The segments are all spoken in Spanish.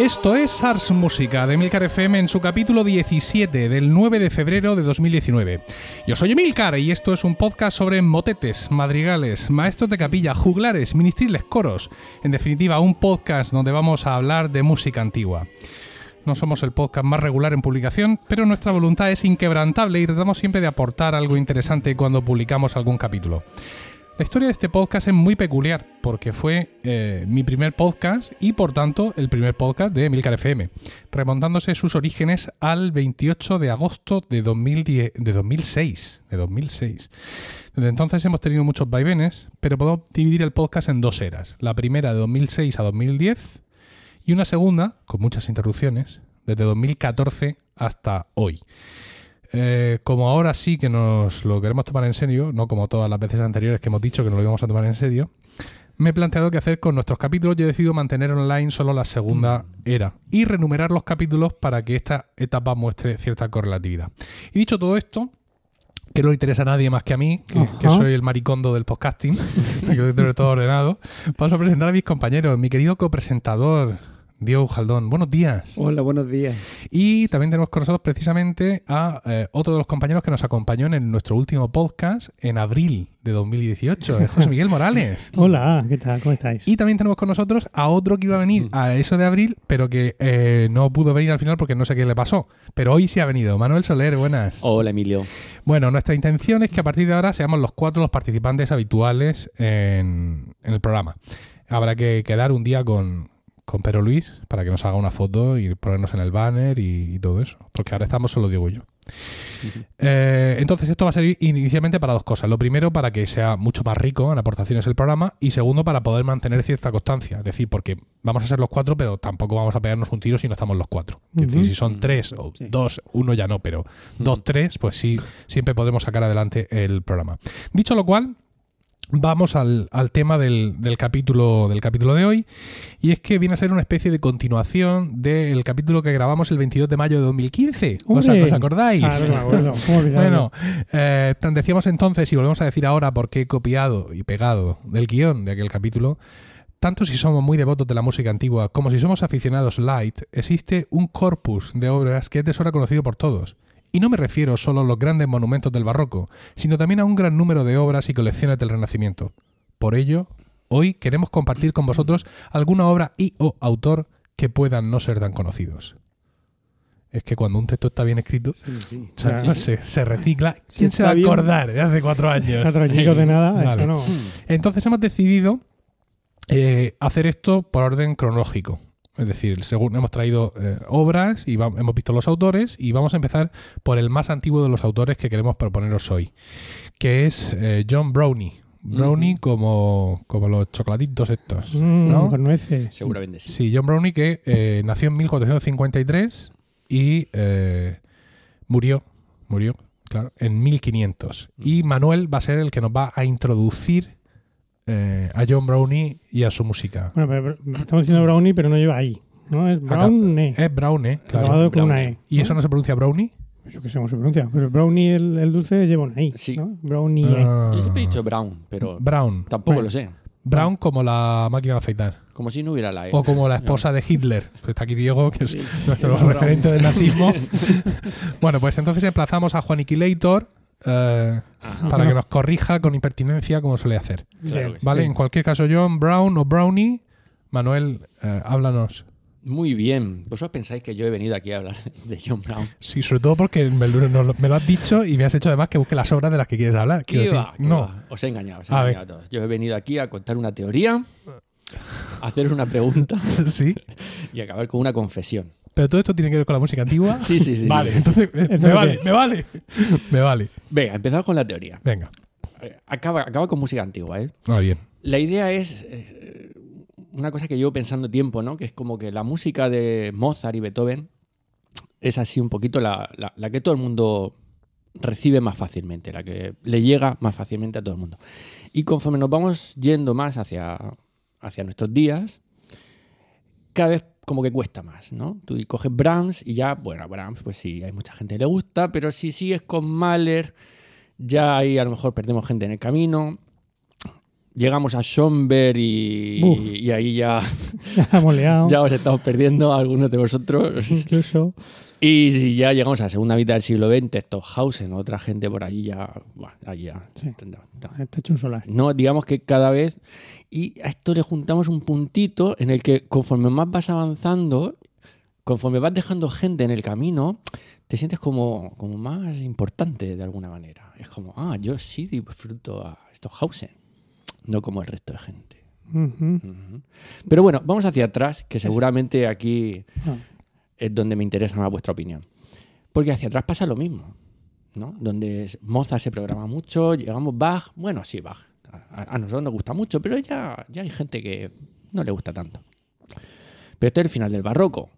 Esto es Ars Música de Emilcar FM en su capítulo 17 del 9 de febrero de 2019. Yo soy Emilcar y esto es un podcast sobre motetes, madrigales, maestros de capilla, juglares, ministriles, coros. En definitiva, un podcast donde vamos a hablar de música antigua. No somos el podcast más regular en publicación, pero nuestra voluntad es inquebrantable y tratamos siempre de aportar algo interesante cuando publicamos algún capítulo. La historia de este podcast es muy peculiar porque fue eh, mi primer podcast y por tanto el primer podcast de Emilcar FM, remontándose sus orígenes al 28 de agosto de, 2010, de 2006. De 2006. Desde entonces hemos tenido muchos vaivenes, pero podemos dividir el podcast en dos eras. La primera de 2006 a 2010 y una segunda, con muchas interrupciones, desde 2014 hasta hoy. Eh, como ahora sí que nos lo queremos tomar en serio, no como todas las veces anteriores que hemos dicho que nos lo íbamos a tomar en serio, me he planteado qué hacer con nuestros capítulos. Y he decidido mantener online solo la segunda era y renumerar los capítulos para que esta etapa muestre cierta correlatividad. Y dicho todo esto, que no le interesa a nadie más que a mí, que, soy el maricondo del podcasting, que lo tengo todo ordenado, paso a presentar a mis compañeros, mi querido copresentador, Diego Jaldón. Buenos días. Hola, buenos días. Y también tenemos con nosotros precisamente a eh, otro de los compañeros que nos acompañó en nuestro último podcast en abril de 2018, es José Miguel Morales. Hola, ¿qué tal? ¿Cómo estáis? Y también tenemos con nosotros a otro que iba a venir a eso de abril, pero que eh, no pudo venir al final porque no sé qué le pasó. Pero hoy sí ha venido. Manuel Soler, buenas. Hola Emilio. Bueno, nuestra intención es que a partir de ahora seamos los cuatro los participantes habituales en, en el programa. Habrá que quedar un día con, con Pero Luis para que nos haga una foto y ponernos en el banner y, y todo eso. Porque ahora estamos solo Diego y yo. Eh, entonces esto va a ser inicialmente para dos cosas. Lo primero, para que sea mucho más rico en aportaciones el programa. Y segundo, para poder mantener cierta constancia. Es decir, porque vamos a ser los cuatro, pero tampoco vamos a pegarnos un tiro si no estamos los cuatro. Es decir, si son tres o Sí. dos, uno ya no, pero dos, tres, pues sí, siempre podemos sacar adelante el programa. Dicho lo cual, vamos al, al tema del, del capítulo, del capítulo de hoy. Y es que viene a ser una especie de continuación del capítulo que grabamos el 22 de mayo de 2015. ¿Os, os acordáis? ¿Cómo olvidarlo? Bueno, eh, decíamos entonces y volvemos a decir ahora porque he copiado y pegado del guion de aquel capítulo. Tanto si somos muy devotos de la música antigua como si somos aficionados light, existe un corpus de obras que es de sobra conocido por todos. Y no me refiero solo a los grandes monumentos del barroco, sino también a un gran número de obras y colecciones del Renacimiento. Por ello, hoy queremos compartir con vosotros alguna obra y o autor que puedan no ser tan conocidos. Es que cuando un texto está bien escrito, Sí, sí. o sea, Ya. se, se recicla. ¿Quién se va a bien- acordar de hace cuatro años? Cuatro añicos de nada, Vale. eso no. Entonces hemos decidido eh, hacer esto por orden cronológico. Es decir, según hemos traído eh, obras y va- hemos visto los autores y vamos a empezar por el más antiguo de los autores que queremos proponeros hoy, que es eh, John Brownie. Brownie como, como los chocolatitos estos. Mm, ¿no? Con nueces. Seguramente sí. Sí, John Brownie que eh, nació en 1453 y eh, murió, murió, claro, en 1500. Y Manuel va a ser el que nos va a introducir eh, a John Brownie y a su música. Bueno, pero, pero estamos diciendo brownie, pero no lleva ahí. ¿no? Es brownie. Es Brownie, claro. Con una. E. ¿Y eso no se pronuncia Brownie? Yo qué sé cómo se pronuncia. Pero brownie, el, el dulce, lleva una I. Sí. ¿no? Brownie. E. Ah, Yo siempre he dicho Brown, pero Brown. tampoco Bueno. lo sé. Brown como la máquina de afeitar. Como si no hubiera la E. O como la esposa de Hitler. Pues está aquí Diego, que es Sí. nuestro Brown. referente del nazismo. bueno, pues entonces emplazamos a Juaniquilator eh, Ajá. para que nos corrija con impertinencia como suele hacer. Claro. ¿Vale? Sí. En cualquier caso, John Brown o Brownie, Manuel, eh, háblanos. Muy bien. ¿Vosotros pensáis que yo he venido aquí a hablar de John Brown? Sí, sobre todo porque me, lo- no lo- me lo has dicho y me has hecho además que busque las obras de las que quieres hablar. Quiero ¿Qué decir, no. va? Os he engañado, os he A engañado a todos. Yo he venido aquí a contar una teoría, a haceros una pregunta sí. y acabar con una confesión. Pero todo esto tiene que ver con la música antigua. Sí, sí, sí. Vale, sí. entonces me Entonces, vale, me vale. Me vale. Venga, empezamos con la teoría. Venga. Eh, Acaba, acaba con música antigua, ¿eh? Va bien. La idea es eh, una cosa que llevo pensando tiempo, ¿no? Que es como que la música de Mozart y Beethoven es así un poquito la, la- la que todo el mundo recibe más fácilmente, la que le llega más fácilmente a todo el mundo. Y conforme nos vamos yendo más hacia, hacia nuestros días, cada vez como que cuesta más, ¿no? Tú coges Brahms y ya, bueno, Brahms, pues sí, hay mucha gente que le gusta, pero si sigues con Mahler, ya ahí a lo mejor perdemos gente en el camino. llegamos a Schomberg y, ahí ya, Ya ya os estamos perdiendo algunos de vosotros. Incluso. Y si ya llegamos a la segunda mitad del siglo XX, Stockhausen, otra gente por allí ya. buah, ahí ya Sí. no, no. Está hecho un solar. No, digamos que cada vez. Y a esto le juntamos un puntito en el que conforme más vas avanzando, conforme vas dejando gente en el camino, te sientes como, como más importante de alguna manera. Es como, ah, yo sí disfruto a Stockhausen, no como el resto de gente. Ujú. Pero bueno, vamos hacia atrás, que seguramente aquí. Es donde me interesa más vuestra opinión. Porque hacia atrás pasa lo mismo, ¿no? Donde Mozart se programa mucho, llegamos Bach, bueno, sí, Bach. A, nosotros nos gusta mucho, pero ya, ya hay gente que no le gusta tanto. Pero este es el final del barroco.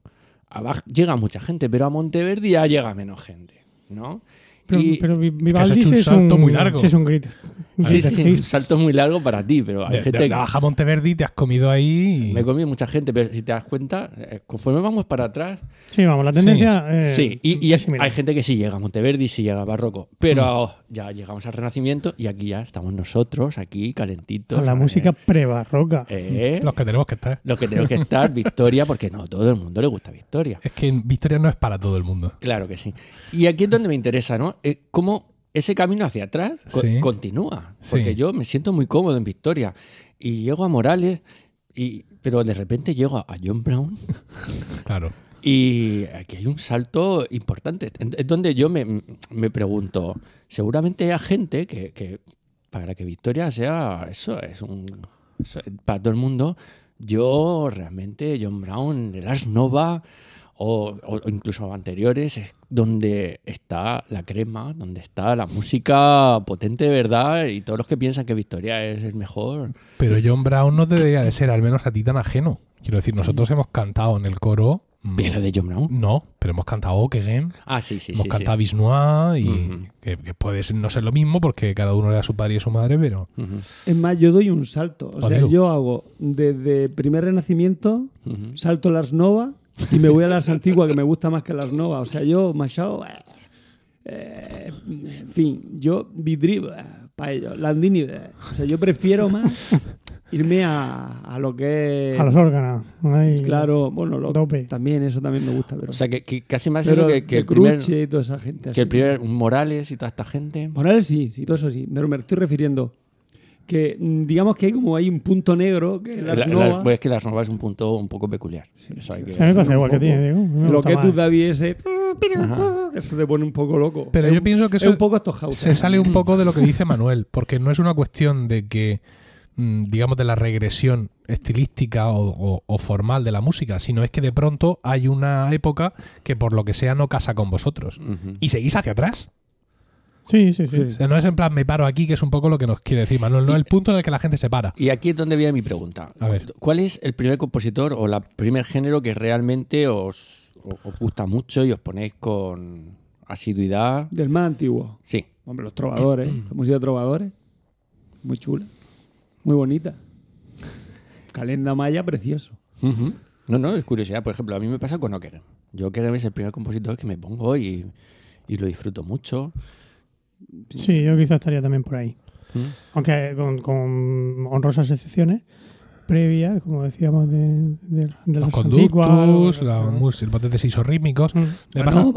A Bach llega mucha gente, pero a Monteverdi ya llega menos gente, ¿no? Pero, Y- pero Vivaldi hecho un es salto muy largo. Sí, es un grit. sí, sí, un salto muy largo para ti, pero hay De, gente de que... la Baja Monteverdi te has comido ahí. y- Me he comido mucha gente, pero si te das cuenta, eh, conforme vamos para atrás, Sí, vamos, la tendencia. eh, sí, y, y es es- hay gente que sí llega a Monteverdi, sí llega a Barroco, pero ya llegamos al Renacimiento y aquí ya estamos nosotros, aquí calentitos. Con la eh, música prebarroca. eh, Los que tenemos que estar. los que tenemos que estar, Victoria, porque no, todo el mundo le gusta Victoria. Es que Victoria no es para todo el mundo. Claro que sí. Y aquí es donde me interesa, ¿no? Eh, cómo ese camino hacia atrás Sí. continúa. Porque Sí. yo me siento muy cómodo en Victoria. Y llego a Morales, y, pero de repente llego a John Brown Claro. y aquí hay un salto importante. Es donde yo me, me pregunto, seguramente hay gente que, que para que Victoria sea eso, es un... eso es para todo el mundo, yo realmente, John Brown, el Ars Nova o, o incluso anteriores, es donde está la crema, donde está la música potente de verdad y todos los que piensan que Victoria es el mejor. Pero John Brown no debería de ser al menos a ti tan ajeno. Quiero decir, nosotros hemos cantado en el coro. mm, ¿Pieza de John Brown? No, pero hemos cantado Okegen, Ah, sí, sí, hemos sí. cantado sí. Bisnois y Ujú. que, que puede ser- no ser lo mismo porque cada uno le da su padre y su madre, pero Ujú, Es más, yo doy un salto. O sea, Amigo. yo hago desde primer renacimiento, ujú. salto Lars Nova y me voy a Lars Antigua, que me gusta más que Lars Nova. O sea, yo, Machado, eh, eh, en fin, yo Vidri, para ellos, Landini, eh, o sea, yo prefiero más irme a, a lo que es. A los órganos. Claro, bueno, lo- Tope. también eso también me gusta, pero. O sea, que, que casi más pero que, que el primer, y toda esa gente. que el primer Morales y toda esta gente. Morales sí, sí, todo eso sí. Pero me estoy refiriendo que mm, digamos que hay como hay un punto negro que La- pues es que las novas es un punto un poco peculiar. Eso hay que- Sí, que tiene, digo. me lo que más. tú David ese Ajá. que se te pone un poco loco. Pero Es yo un- pienso que es eso un poco se sale un poco de lo que dice Manuel, porque no es una cuestión de que, mm, digamos, de la regresión estilística o, o- o formal de la música, sino es que de pronto hay una época que por lo que sea no casa con vosotros. Y seguís hacia atrás. Sí, sí, sí. O sea, no es en plan me paro aquí, que es un poco lo que nos quiere decir Manuel, no el punto en el que la gente se para. Y aquí es donde viene mi pregunta. A ver. ¿Cuál es el primer compositor o el primer género que realmente os, os gusta mucho y os ponéis con asiduidad? Del más antiguo. Sí. Hombre, los trovadores, la música de trovadores. Muy chula. Muy bonita. Calenda Maya, precioso. No, no, es curiosidad. Por ejemplo, a mí me pasa con Ockeghem. Yo Ockeghem es el primer compositor que me pongo y, y lo disfruto mucho. Sí, yo quizás estaría también por ahí. ¿Mm? Aunque con, con honrosas excepciones previas, como decíamos, de, de, de Los los conductos, la ¿no? mus- los botes isorrítmicos. Mm. Me Ah, pasa, no,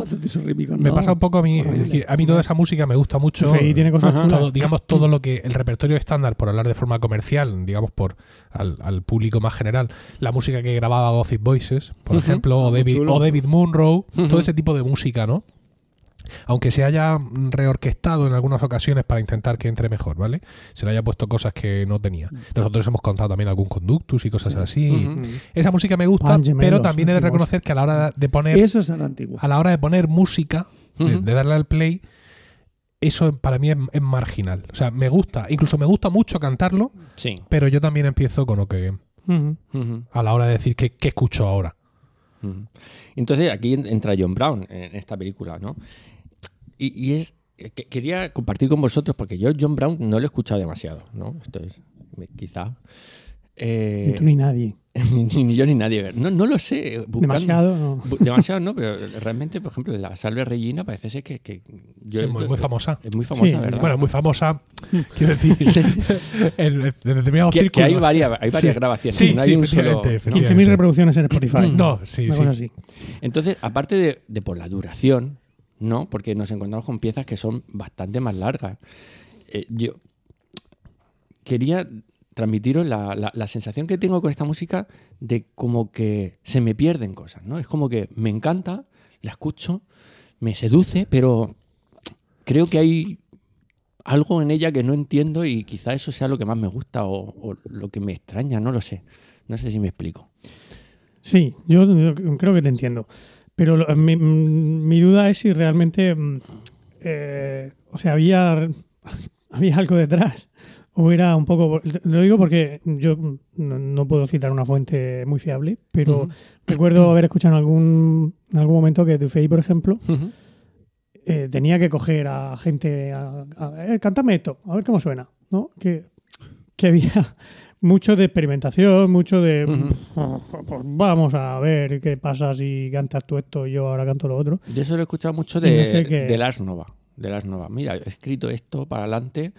me no. pasa un poco a mí, es a mí toda esa música me gusta mucho. FI tiene cosas Ajá. chulas. todo, digamos todo lo que el repertorio estándar por hablar de forma comercial digamos por al, al público más general la música que grababa Gothic Voices por ejemplo o Muy David, o David Munro todo ese tipo de música no aunque se haya reorquestado en algunas ocasiones para intentar que entre mejor, ¿vale? Se le haya puesto cosas que no tenía. Nosotros hemos contado también algún conductus y cosas así. Esa música me gusta, pero también he de reconocer que a la hora de poner Eso es a la antigua. a la hora de poner música, de, darle al play, eso para mí es, es marginal. O sea, me gusta, incluso me gusta mucho cantarlo, Sí. pero yo también empiezo con OK Game. Ujú. Ujú. A la hora de decir qué, qué escucho ahora. Entonces aquí en- entra John Brown en esta película, ¿no? Y, y es que quería compartir con vosotros porque yo John Brown no lo he escuchado demasiado, ¿no? Esto es quizá Eh, Ni tú ni nadie. ni, ni yo ni nadie. No, no lo sé. buscando- Demasiado, no. Bu- Demasiado, no, pero realmente, por ejemplo, la Salve Regina parece ser que. que yo- Sí, muy, muy famosa. Es muy famosa, Sí, sí, ¿verdad? Bueno, muy famosa, quiero decir, en, en determinados que, que hay varias, hay varias Sí. grabaciones. Sí, no sí, hay un solo. efectivamente, ¿no? efectivamente. 15.000 reproducciones en Spotify. No, sí, sí. así. Entonces, aparte de, de por la duración, ¿no? Porque nos encontramos con piezas que son bastante más largas. Eh, yo quería transmitiros la, la- la sensación que tengo con esta música de como que se me pierden cosas, ¿no? Es como que me encanta, la escucho, me seduce, pero creo que hay algo en ella que no entiendo y quizá eso sea lo que más me gusta o, o lo que me extraña, no lo sé. No sé si me explico. Sí, yo, creo que te entiendo. Pero mi, mm, mi duda es si realmente. mm, eh, o sea, había, había algo detrás. O era un poco. Lo digo porque yo no, no puedo citar una fuente muy fiable, pero recuerdo haber escuchado en algún, en algún momento que Dufay, por ejemplo, eh, tenía que coger a gente a, a eh, cántame esto, a ver cómo suena, ¿no? Que, que había mucho de experimentación, mucho de pues vamos a ver qué pasa si cantas tú esto y yo ahora canto lo otro. Yo eso lo he escuchado mucho no de, sé qué- de Lars Nova. De Lars Nova. Mira, he escrito esto para adelante,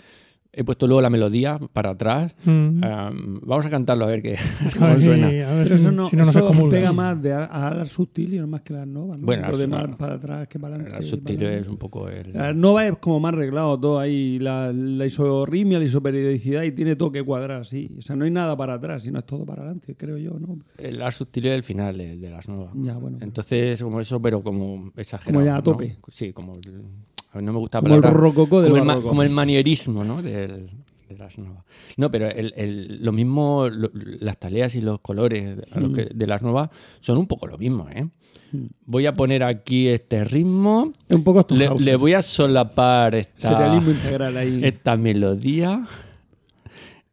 he puesto luego la melodía para atrás. Mm. am, vamos a cantarlo a ver qué a ver suena. a ver eso no, si no eso pega más de a, a Alas Sutil y no más que las Novas. ¿no? Bueno, Lo las- demás no. para atrás que para adelante. El sutil para- es un poco el. La Nova es como más arreglado todo ahí, la, la isorritmia, la isoperiodicidad y tiene todo que cuadrar así. O sea, no hay nada para atrás, sino es todo para adelante, creo yo, ¿no? El Lars sutil es el final de, de las nuevas. Ya, bueno. Entonces, como eso, pero como exagerado. Como ya a ¿no? tope. Sí, como. el- a mí no me gusta Como el rococó del como el, como el manierismo, ¿no? Del, de las nuevas. No, pero el, el- lo mismo, lo- las taleas y los colores a los que- de las nuevas son un poco lo mismo, ¿eh? Voy a poner aquí este ritmo. Es un poco Le, le voy a solapar esta, Serialismo integral ahí. esta melodía.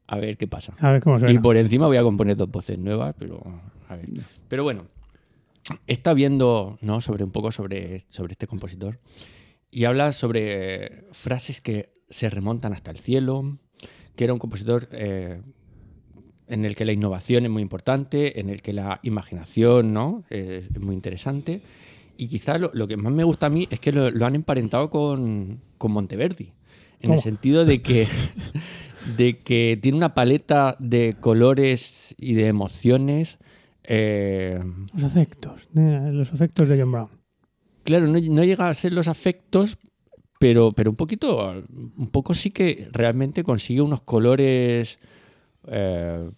A ver qué pasa. A ver cómo Y por encima voy a componer dos voces nuevas, pero a ver. Pero bueno, está viendo ¿no? sobre un poco sobre, sobre este compositor y habla sobre frases que se remontan hasta el cielo, que era un compositor eh, en el que la innovación es muy importante, en el que la imaginación ¿no? es, es muy interesante. Y quizá lo, lo que más me gusta a mí es que lo, lo han emparentado con, con Monteverdi, en el sentido de que, de que tiene una paleta de colores y de emociones. eh, Los afectos, eh, los afectos de John Brown. Claro, no, no llega a ser los afectos, pero, pero un poquito, un poco sí que realmente consigue unos colores eh,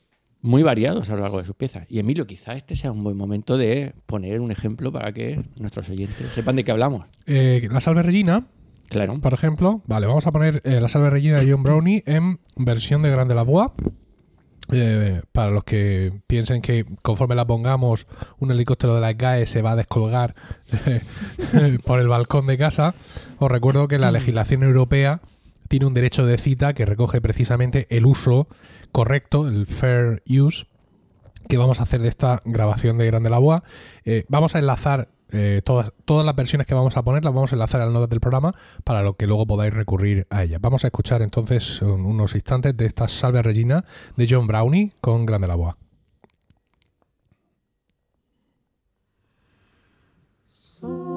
muy variados a lo largo de sus piezas. Y Emilio, quizá este sea un buen momento de poner un ejemplo para que nuestros oyentes sepan de qué hablamos. Eh, la Salve Regina, Claro. por ejemplo, vale, vamos a poner eh, la Salve Regina de John Brownie en versión de Grande la Boa. Eh, para los que piensen que conforme la pongamos, un helicóptero de la GAE se va a descolgar eh, por el balcón de casa, os recuerdo que la legislación europea tiene un derecho de cita que recoge precisamente el uso correcto, el fair use, que vamos a hacer de esta grabación de Grande la Boa. Eh, vamos a enlazar eh, todas, todas las versiones que vamos a poner, las vamos a enlazar al notas del programa para lo que luego podáis recurrir a ellas. Vamos a escuchar entonces un- unos instantes de esta Salve Regina de John Brownie con Grande la Boa. Thank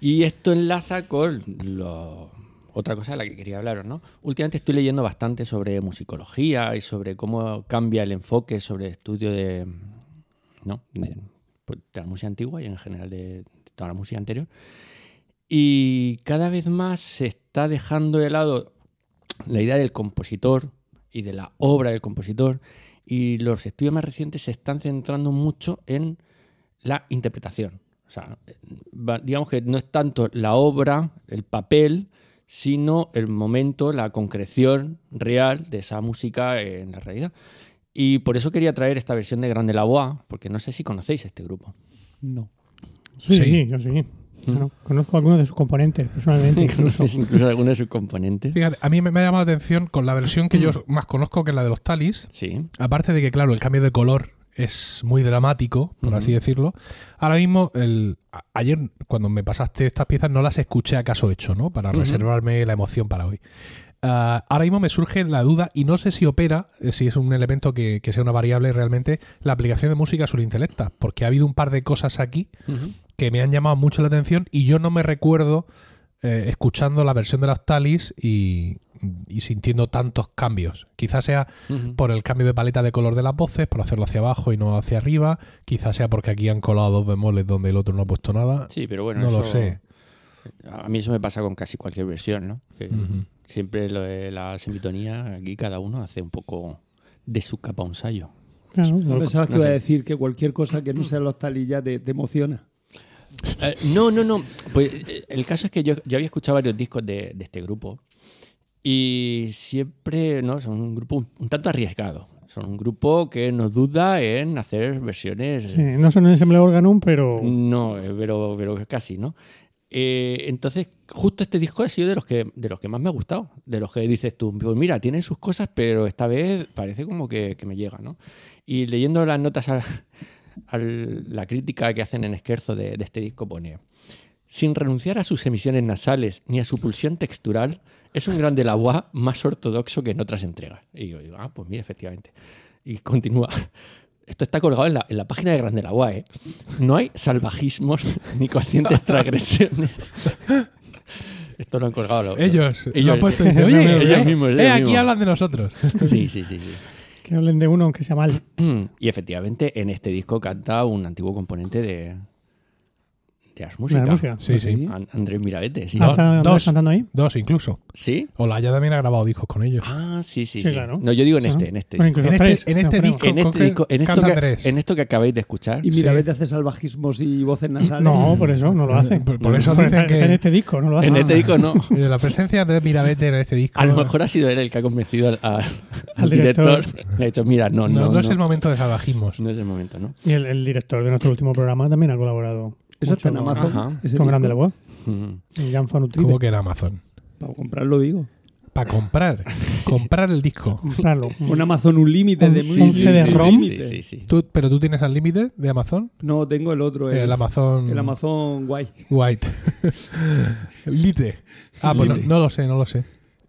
y esto enlaza con lo- otra cosa de la que quería hablaros, ¿no? Últimamente estoy leyendo bastante sobre musicología y sobre cómo cambia el enfoque sobre el estudio de, pues, la música antigua y en general de toda la música anterior. Y cada vez más se está dejando de lado la idea del compositor y de la obra del compositor y los estudios más recientes se están centrando mucho en la interpretación. O sea, digamos que no es tanto la obra, el papel, sino el momento, la concreción real de esa música en la realidad. Y por eso quería traer esta versión de Grande la Boa, porque no sé si conocéis este grupo. No. Sí, Sí. yo sí. Claro, conozco algunos de sus componentes personalmente. Incluso. ¿Conocéis incluso algunos de sus componentes? Fíjate, a mí me, me ha llamado la atención con la versión que yo más conozco, que es la de los Talis. Sí. Aparte de que, claro, el cambio de color es muy dramático, por así decirlo. Ahora mismo, el, a- ayer cuando me pasaste estas piezas no las escuché acaso hecho, ¿no? Para reservarme la emoción para hoy. Ah, ahora mismo me surge la duda y no sé si opera, eh, si es un elemento que, que sea una variable realmente, la aplicación de música sobre intelecta, porque ha habido un par de cosas aquí que me han llamado mucho la atención y yo no me recuerdo eh, escuchando la versión de las Talis y, y sintiendo tantos cambios. Quizás sea por el cambio de paleta de color de las voces, por hacerlo hacia abajo y no hacia arriba. Quizás sea porque aquí han colado dos bemoles donde el otro no ha puesto nada. Sí, pero bueno, no lo sé. A mí eso me pasa con casi cualquier versión, ¿no? Que. Siempre lo de la semitonía, aquí cada uno hace un poco de su capa un sayo. Claro, No pensabas que no iba a decir que cualquier cosa que no sea los talillas te, te emociona. Eh, no, no, no. Pues eh, el caso es que yo, yo había escuchado varios discos de, de este grupo y siempre, ¿no? Son un grupo un, un tanto arriesgado. Son un grupo que no duda en hacer versiones. Sí, no son un ensemble organum, pero No, eh, pero, pero casi, ¿no? Eh, entonces, justo este disco ha sido de los que de los que más me ha gustado. De los que dices tú, pues mira, tiene sus cosas, pero esta vez parece como que, que me llega, ¿no? Y leyendo las notas a, a la crítica que hacen en Esquerzo de, de este disco, pone. Sin renunciar a sus emisiones nasales ni a su pulsión textural, es un grande la voix más ortodoxo que en otras entregas. Y yo digo, ah, pues mira, efectivamente. Y continúa. Esto está colgado en la, en la página de Grande la UA, ¿eh? No hay salvajismos ni conscientes transgresiones. Esto lo han colgado los- Ellos, Ellos- lo han puesto y oye, ellos eh, mismos, ellos eh, aquí mismos. hablan de nosotros. Sí, sí, sí, sí. que hablen de uno aunque sea mal. Y efectivamente, en este disco canta un antiguo componente de, de De música. Sí, sí. An- Andrés Mirabete, sí. Ah, No, ¿está Andrés dos. cantando ahí? Dos incluso. ¿Sí? Olaya también ha grabado discos con ellos. Ah, sí, sí, Sí, sí. claro. No, yo digo en este, en este. bueno, En este- en este disco- En este disco, en esto, canta que, en esto que acabáis de escuchar. Y Sí. Mirabete hace salvajismos y voces nasales. No, por eso no lo hace. Por, por eso dicen en este disco no lo hace. En este disco no. de la presencia de Mirabete en este disco A lo mejor ha sido él el que ha convencido al, a- al Al director. Le ha dicho, mira, no, no, no, no es el momento de salvajismos. No es el momento, ¿no? Y el director de nuestro último programa también ha colaborado. Eso está en Amazon. Con Grande. Legua. Mm. Jan Fanutribe. ¿Cómo que era Amazon? Para comprarlo, digo. Para comprar. comprar el disco. Comprarlo. Un Amazon Un de sí, muy sí, CD-ROM. Sí, sí, sí. ¿Tú, ¿Pero tú tienes al límite de Amazon? No, tengo el otro. El, El Amazon el Amazon guay. White. Lite. Ah, pues no, no lo sé, no lo sé.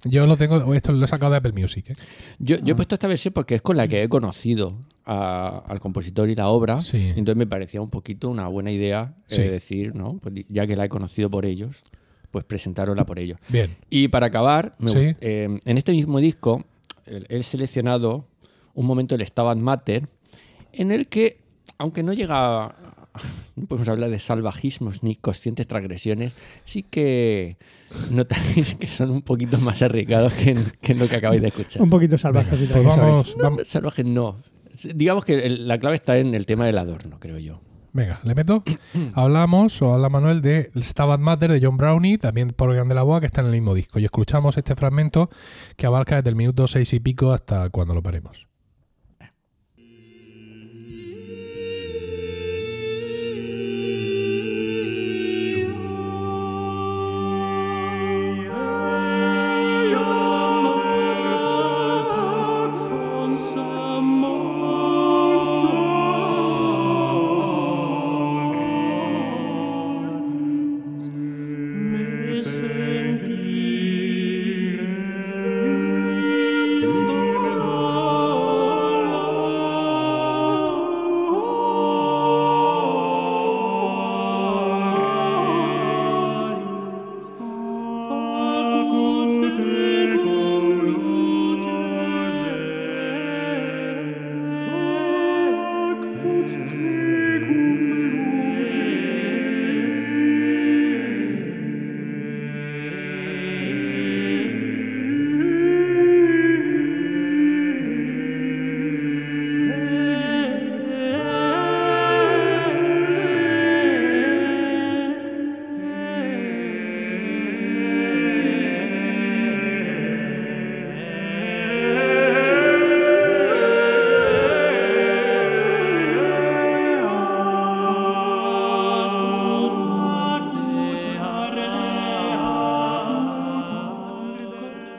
Yo lo tengo, esto lo he sacado de Apple Music. ¿eh? Yo, yo he puesto esta versión porque es con la que he conocido a- al compositor y la obra. Sí. Entonces me parecía un poquito una buena idea eh, decir, ¿no? Pues ya que la he conocido por ellos, pues presentarosla por ellos. Bien. Y para acabar, me Sí. gu- eh, en este mismo disco he seleccionado un momento del Stabat Mater en el que, aunque no llega a- no podemos hablar de salvajismos ni conscientes transgresiones, sí que notaréis que son un poquito más arriesgados que en, que en lo que acabáis de escuchar. Un poquito salvajes y Pues transgresores. vamos, vamos. Salvajes no. Digamos que el- la clave está en el tema del adorno, creo yo. Venga, le meto. Hablamos, o habla Manuel, de Stabat Mater de John Brownie, también por Grande la Boa, que está en el mismo disco. Y escuchamos este fragmento que abarca desde el minuto seis y pico hasta cuando lo paremos.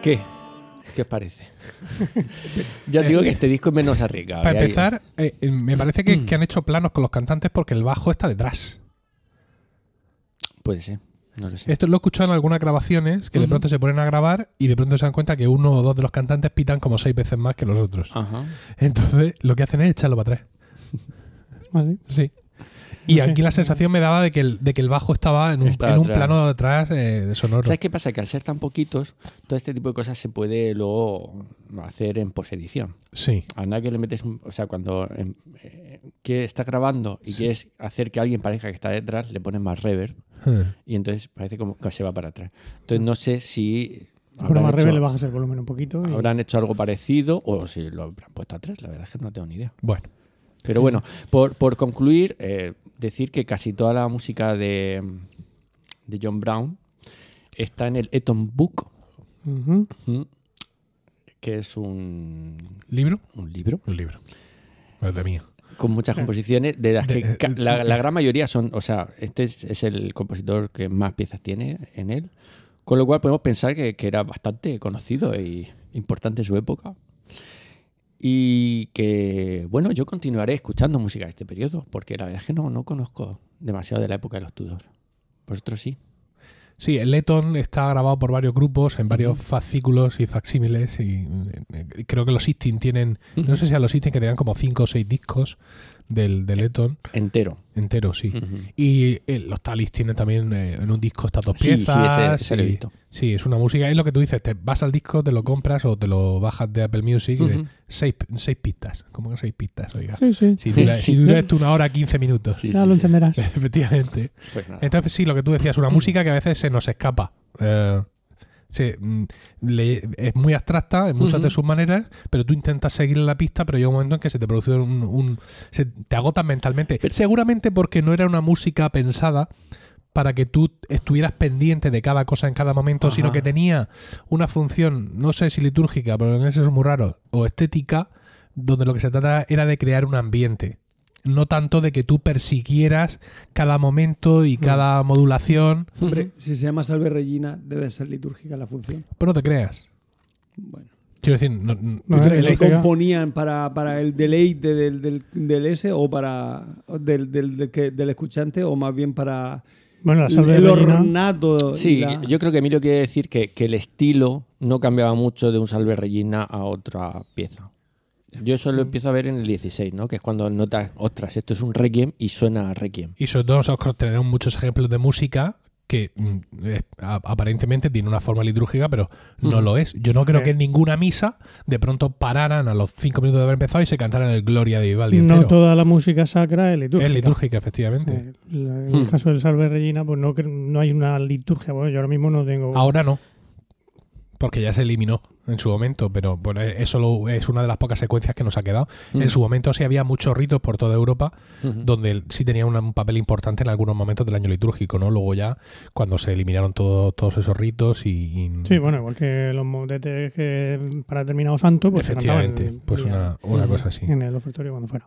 ¿Qué? ¿Qué os parece? ya os digo que este disco es menos arriesgado. Para empezar, eh, eh, me parece que, que han hecho planos con los cantantes porque el bajo está detrás. Puede ser, no lo sé. Esto lo he escuchado en algunas grabaciones que de pronto se ponen a grabar y de pronto se dan cuenta que uno o dos de los cantantes pitan como seis veces más que los otros. Ajá. Entonces lo que hacen es echarlo para atrás. ¿Vale? Sí. Y No sé. aquí la sensación me daba de que el, de que el bajo estaba en un, en plano de atrás eh, de sonoro. ¿Sabes qué pasa? Que al ser tan poquitos, todo este tipo de cosas se puede luego hacer en posedición. Sí. A nadie le metes un. O sea, cuando em, eh, que está grabando y quieres hacer que alguien parezca que está detrás, le pones más reverb Eh. y entonces parece como que se va para atrás. Entonces no sé si. Habrán más hecho- rebelde bajas el volumen un poquito. y- habrán hecho algo parecido o si lo habrán puesto atrás. La verdad es que no tengo ni idea. Bueno. Pero bueno, por, por concluir, eh, decir que casi toda la música de, de John Brown está en el Eton Book, que es un, ¿Libro? un libro Un libro. Es de mío. con muchas composiciones, de las que De- ca- la, la gran mayoría son, o sea, este es, es el compositor que más piezas tiene en él, con lo cual podemos pensar que, que era bastante conocido y importante en su época. Y que, bueno, yo continuaré escuchando música de este periodo, porque la verdad es que no, no conozco demasiado de la época de los Tudor. Vosotros sí. Sí, el Letton está grabado por varios grupos en varios fascículos y facsímiles y eh, creo que los Sistine tienen, no sé si a los Sistine que tenían como cinco o seis discos del, del Letton Entero. entero, sí. Y eh, los Talis tienen también eh, en un disco estas dos Sí, sí, piezas. ese- ese lo he y- visto. Sí, es una música. Es lo que tú dices, te vas al disco, te lo compras o te lo bajas de Apple Music y de Ujú. seis, seis pistas. ¿Cómo que seis pistas? Oiga. Sí, sí. Si dura, Sí. si dura esto una hora 15 minutos. Sí, Ya sí, lo sí. entenderás. Efectivamente. Pues nada. Entonces, sí, lo que tú decías, una música que a veces se nos escapa. Eh, se- mm, le- es muy abstracta en muchas de sus maneras, pero tú intentas seguir la pista, pero llega un momento en que se te produce un. un- se te agotas mentalmente. Seguramente porque no era una música pensada para que tú estuvieras pendiente de cada cosa en cada momento, Ajá. sino que tenía una función, no sé si litúrgica, pero en ese es muy raro, o estética, donde lo que se trata era de crear un ambiente. No tanto de que tú persiguieras cada momento y cada modulación. Hombre, si se llama Salve Regina, debe ser litúrgica la función. Pero no te creas. Bueno. Quiero decir, no- no- No, ¿Tú eh, crees el que litúrgica- componían para, para el deleite del, del, del ese o para del, del, del, escuchante o más bien para Bueno, la salve el ornato? Sí, la- yo creo que Emilio quiere decir que, que el estilo no cambiaba mucho de un Salve Regina a otra pieza. Yo eso lo empiezo a ver en el 16, ¿no? Que es cuando notas, ostras, esto es un requiem y suena a requiem. Y sobre todo nosotros tenemos muchos ejemplos de música que mm, es- a- aparentemente tiene una forma litúrgica, pero no lo es. Yo no creo Sí. que en ninguna misa de pronto pararan a los cinco minutos de haber empezado y se cantaran el Gloria de Vivaldi No entero. toda la música sacra es litúrgica. Es litúrgica, efectivamente. Eh, la- En el Hmm. caso del Salve Regina, pues no, no hay una liturgia. Bueno, yo ahora mismo no tengo. Ahora no. Porque ya se eliminó en su momento, pero bueno, eso lo- es una de las pocas secuencias que nos ha quedado. Mm. En su momento sí había muchos ritos por toda Europa donde sí tenía una- un papel importante en algunos momentos del año litúrgico, ¿no? Luego ya, cuando se eliminaron todo- todos esos ritos y... y- Sí, bueno, igual que los motetes que para determinado santo, pues se efectivamente, en- pues una, una cosa así. en el ofertorio cuando fuera.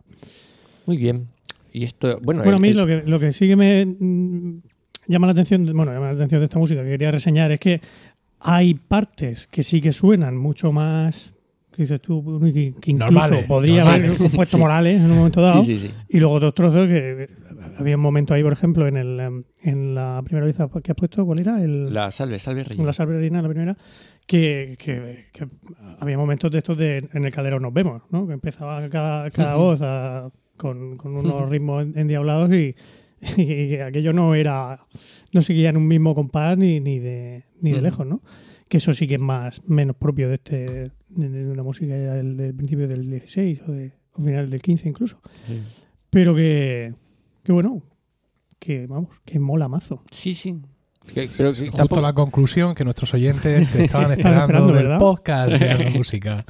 Muy bien. Y esto, bueno, Bueno, a mí el- lo que, lo que sí que me mm, llama la atención, bueno, llama la atención de esta música que quería reseñar es que hay partes que sí que suenan mucho más, que dices tú, que, incluso Normales, podría haber compuesto Sí. Morales en un momento dado. Sí, sí. Y luego otros trozos que había un momento ahí, por ejemplo, en, el, em, en la primera vez que has puesto, ¿cuál era? El, La salve, salve en Regina. la salve reina, la primera, que, que- que había momentos de estos de en el calderón nos vemos, ¿no? Que empezaba cada, cada voz a- con, con unos ritmos endiablados y, y que aquello no era, no seguía en un mismo compás ni, ni de, ni de lejos, ¿no? Que eso sí que es más, menos propio de este, de, de una música del, del principio del 16 o de o final del 15 incluso. Sí. Pero que, que bueno, que vamos, que mola mazo. Sí, sí. Pero Justo tampoco- la conclusión que nuestros oyentes estaban esperando, esperando, del podcast de Jazz Música.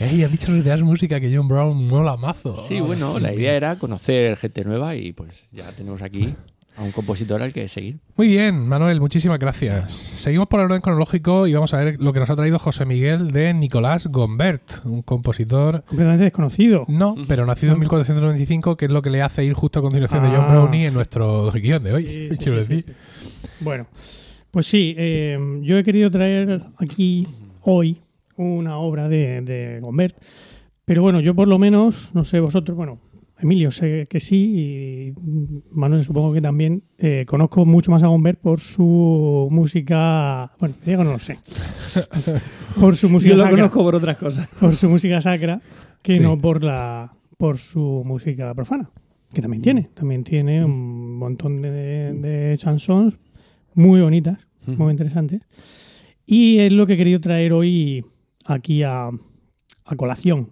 Ey, han dicho los de Jazz Música que John Brown mola mazo. Sí, bueno, la idea era conocer gente nueva y pues ya tenemos aquí a un compositor al que seguir. Muy bien, Manuel, muchísimas gracias. Seguimos por el orden cronológico y vamos a ver lo que nos ha traído José Miguel de Nicolás Gombert, un compositor, Completamente desconocido. no, pero nacido en 1495, que es lo que le hace ir justo a continuación de John Ah. Brownie en nuestro guion de hoy, Sí, sí, quiero sí, sí, decir. Bueno, pues sí, eh, yo he querido traer aquí hoy una obra de, de Gombert. Pero bueno, yo por lo menos, no sé vosotros, bueno, Emilio sé que sí y Manuel supongo que también eh, conozco mucho más a Gombert por su música, bueno, Diego no lo sé, por su música Yo lo sacra, conozco por otras cosas. por su música sacra que Sí. no por la por su música profana, que también tiene, también tiene un montón de, de chansons muy bonitas, muy interesantes. Y es lo que he querido traer hoy aquí a, a colación,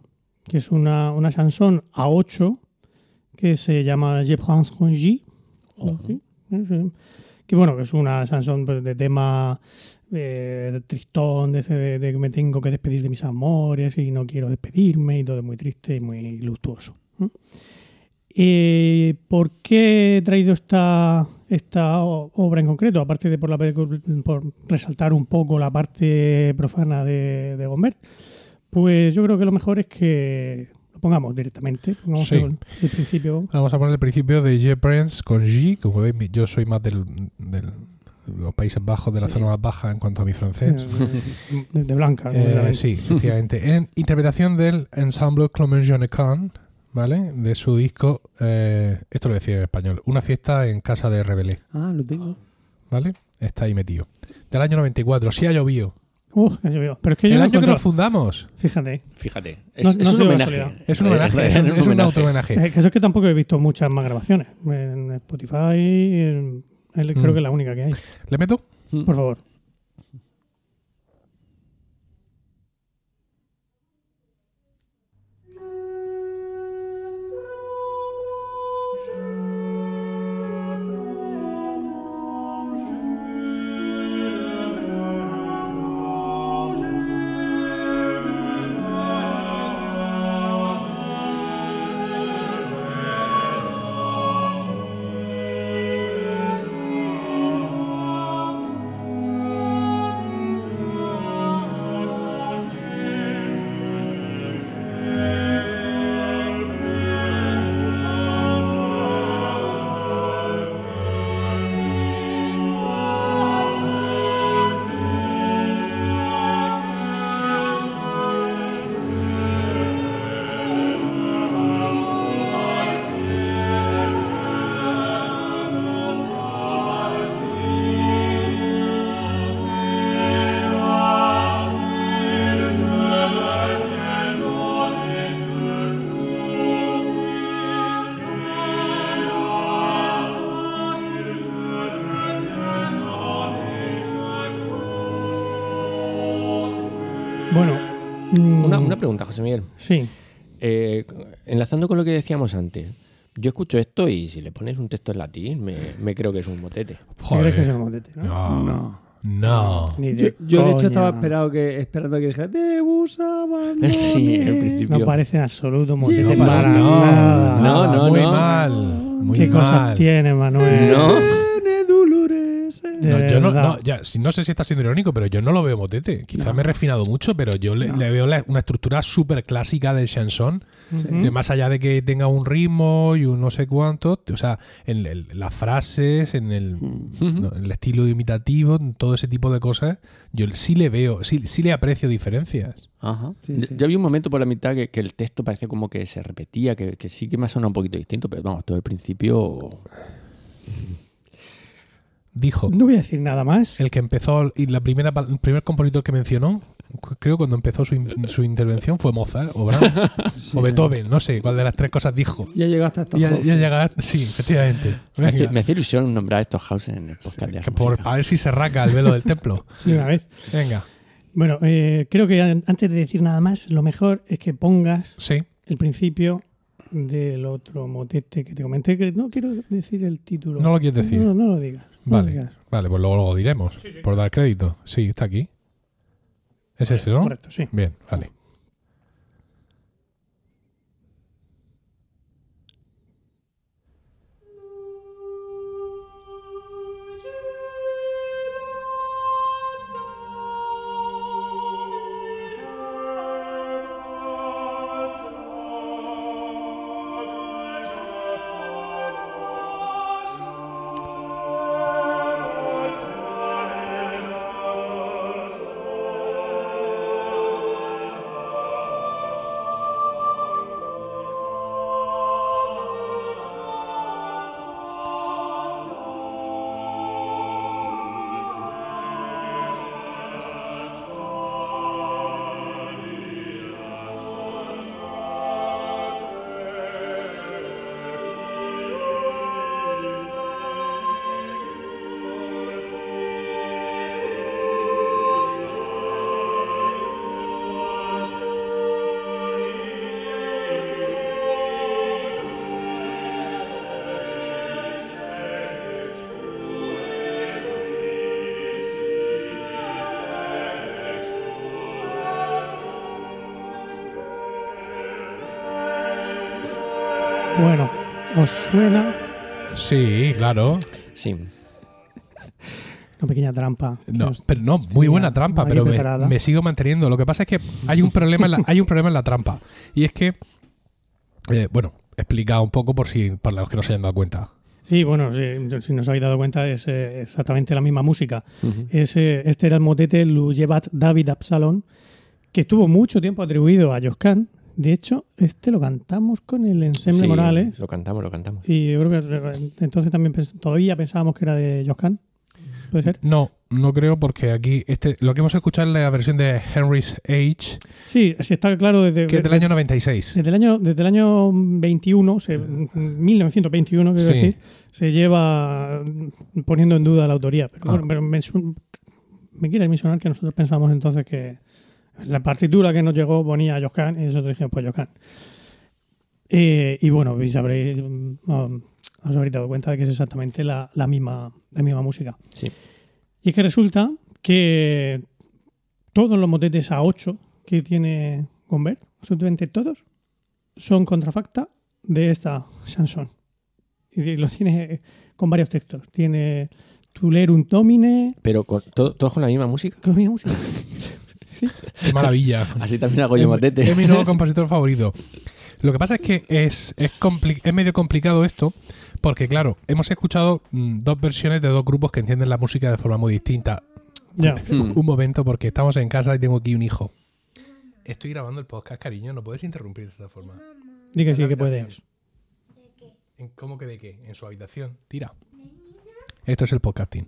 que es una, una chanson a 8 que se llama Je prends congé. ¿sí? Sí. Que bueno, que es una chanson pues, de tema eh, de tristón, de, de- de que me tengo que despedir de mis amores y no quiero despedirme y todo es muy triste y muy luctuoso. ¿no? Eh, ¿Por qué he traído esta, esta obra en concreto? Aparte de por, la, por resaltar un poco la parte profana de, de Gombert, pues yo creo que lo mejor es que lo pongamos directamente. Pongamos Sí. el, el principio. Vamos a poner el principio de Je Prince con G. Como veis, yo soy más del, del- de los Países Bajos, de la Sí. zona más baja en cuanto a mi francés. De, de Blanca. Eh, sí, efectivamente. En interpretación del ensemble Clement Jeannecan, ¿vale? De su disco, eh, esto lo voy a decir en español, Una fiesta en casa de Rebelé, Ah, lo tengo. ¿vale? Está ahí metido. Del año 94, sí ha llovido. Uh, ya llovió. Pero es que yo El no año que encuentro- nos fundamos. Fíjate. Fíjate. Es, No- es no un ha homenaje. Es un homenaje, es un, es un auto-homenaje. Que eso es que tampoco he visto muchas más grabaciones. En Spotify, en- en- creo Mm. que es la única que hay. ¿Le meto? Por favor. Miguel. Sí. Eh, enlazando con lo que decíamos antes, yo escucho esto y si le pones un texto en latín, me, me creo que es un motete. ¿Qué crees que es el motete? ¿no? No. No. No. Ni Yo, de yo, de hecho estaba esperado que, esperando que dijera Debus abandone". Sí, en principio. No parece en absoluto motete No, para no, nada. No, no, muy no. mal. Muy ¿Qué mal. cosas tiene, Manuel? No. Tiene dolores, eh. De No, yo no, no, ya, no sé si está siendo irónico, pero yo no lo veo motete. Quizás me he refinado mucho, pero yo le, le veo la- una estructura súper clásica del chanson. Que Más allá de que tenga un ritmo y un no sé cuánto, o sea, en, el- las frases, en el, no, en el estilo imitativo, en todo ese tipo de cosas, yo sí le veo, sí, sí le aprecio diferencias. Ajá. Sí, Yo- sí. Yo había un momento por la mitad que, que el texto parecía como que se repetía, que, que sí que me ha sonado un poquito distinto, pero vamos, todo el principio. Dijo, No voy a decir nada más. el que empezó, y la primera, pa- el primer compositor que mencionó, creo cuando empezó su, in- su intervención fue Mozart o Brahms o Beethoven, no sé cuál de las tres cosas dijo. Ya llegaste hasta Ya, estos ya llega, sí, efectivamente. Me hace, Venga. me hace ilusión nombrar a estos houses en el podcast Que por, para ver si se raca el velo del templo. Sí, una vez. Venga, Bueno, eh, creo que an- antes de decir nada más, lo mejor es que pongas sí. el principio del otro motete que te comenté, que no quiero decir el título. No lo quieres decir. No, no lo digas. Vale, vale, pues luego lo diremos, por dar crédito. Sí, está aquí. Es ese, ¿no? Correcto, sí. Bien, vale. ¿Os suena Sí, claro. Sí. una pequeña trampa? No, pero no, muy buena trampa, pero me, sigo manteniendo. Lo que pasa es que hay un problema en la, hay un problema en la trampa. Y es que, eh, bueno, explica un poco por si para los que no se hayan dado cuenta. Sí, bueno, si, si no os habéis dado cuenta, es eh, exactamente la misma música. Ujú. Es, eh, este era el motete Lujevat David Absalon, que estuvo mucho tiempo atribuido a Joscan. De hecho, este lo cantamos con el ensemble Sí, Morales. Lo cantamos, lo cantamos. Y yo creo que eh, entonces también pens- todavía pensábamos que era de Joscan. ¿Puede ser? No, no creo porque aquí este lo que hemos escuchado es la versión de Henry's Age, Sí, sí está claro desde, que es del año 96. desde el año desde el año 21, se- 1921, quiero Sí. decir, se lleva poniendo en duda la autoría. Pero, Ah. bueno, pero me, su- me quiere mencionar que nosotros pensamos entonces que la partitura que nos llegó ponía Joscan y nosotros dijimos, pues Joscan. Eh, y bueno, y sabréis, mm, um, os habréis dado cuenta de que es exactamente la, la misma, la misma música. Sí. Y es que resulta que todos los motetes a 8 que tiene Gombert, absolutamente todos, son contrafacta de esta chanson. Y lo tiene con varios textos. Tiene Tulerum Domine, Pero con, todo- todos con la misma música. con la misma música. sí. Qué maravilla. Así también hago yo es, motete. es mi nuevo compositor favorito. Lo que pasa es que es, es, compli- es medio complicado esto, porque claro, hemos escuchado mm, dos versiones de dos grupos que entienden la música de forma muy distinta. Ya. Mm. Un momento, porque estamos en casa y tengo aquí un hijo. Estoy grabando el podcast, cariño, no puedes interrumpir de esta forma. Di que sí, que puede. habitación. ¿En ¿Cómo que de qué? En su habitación. Tira. Esto es el podcasting.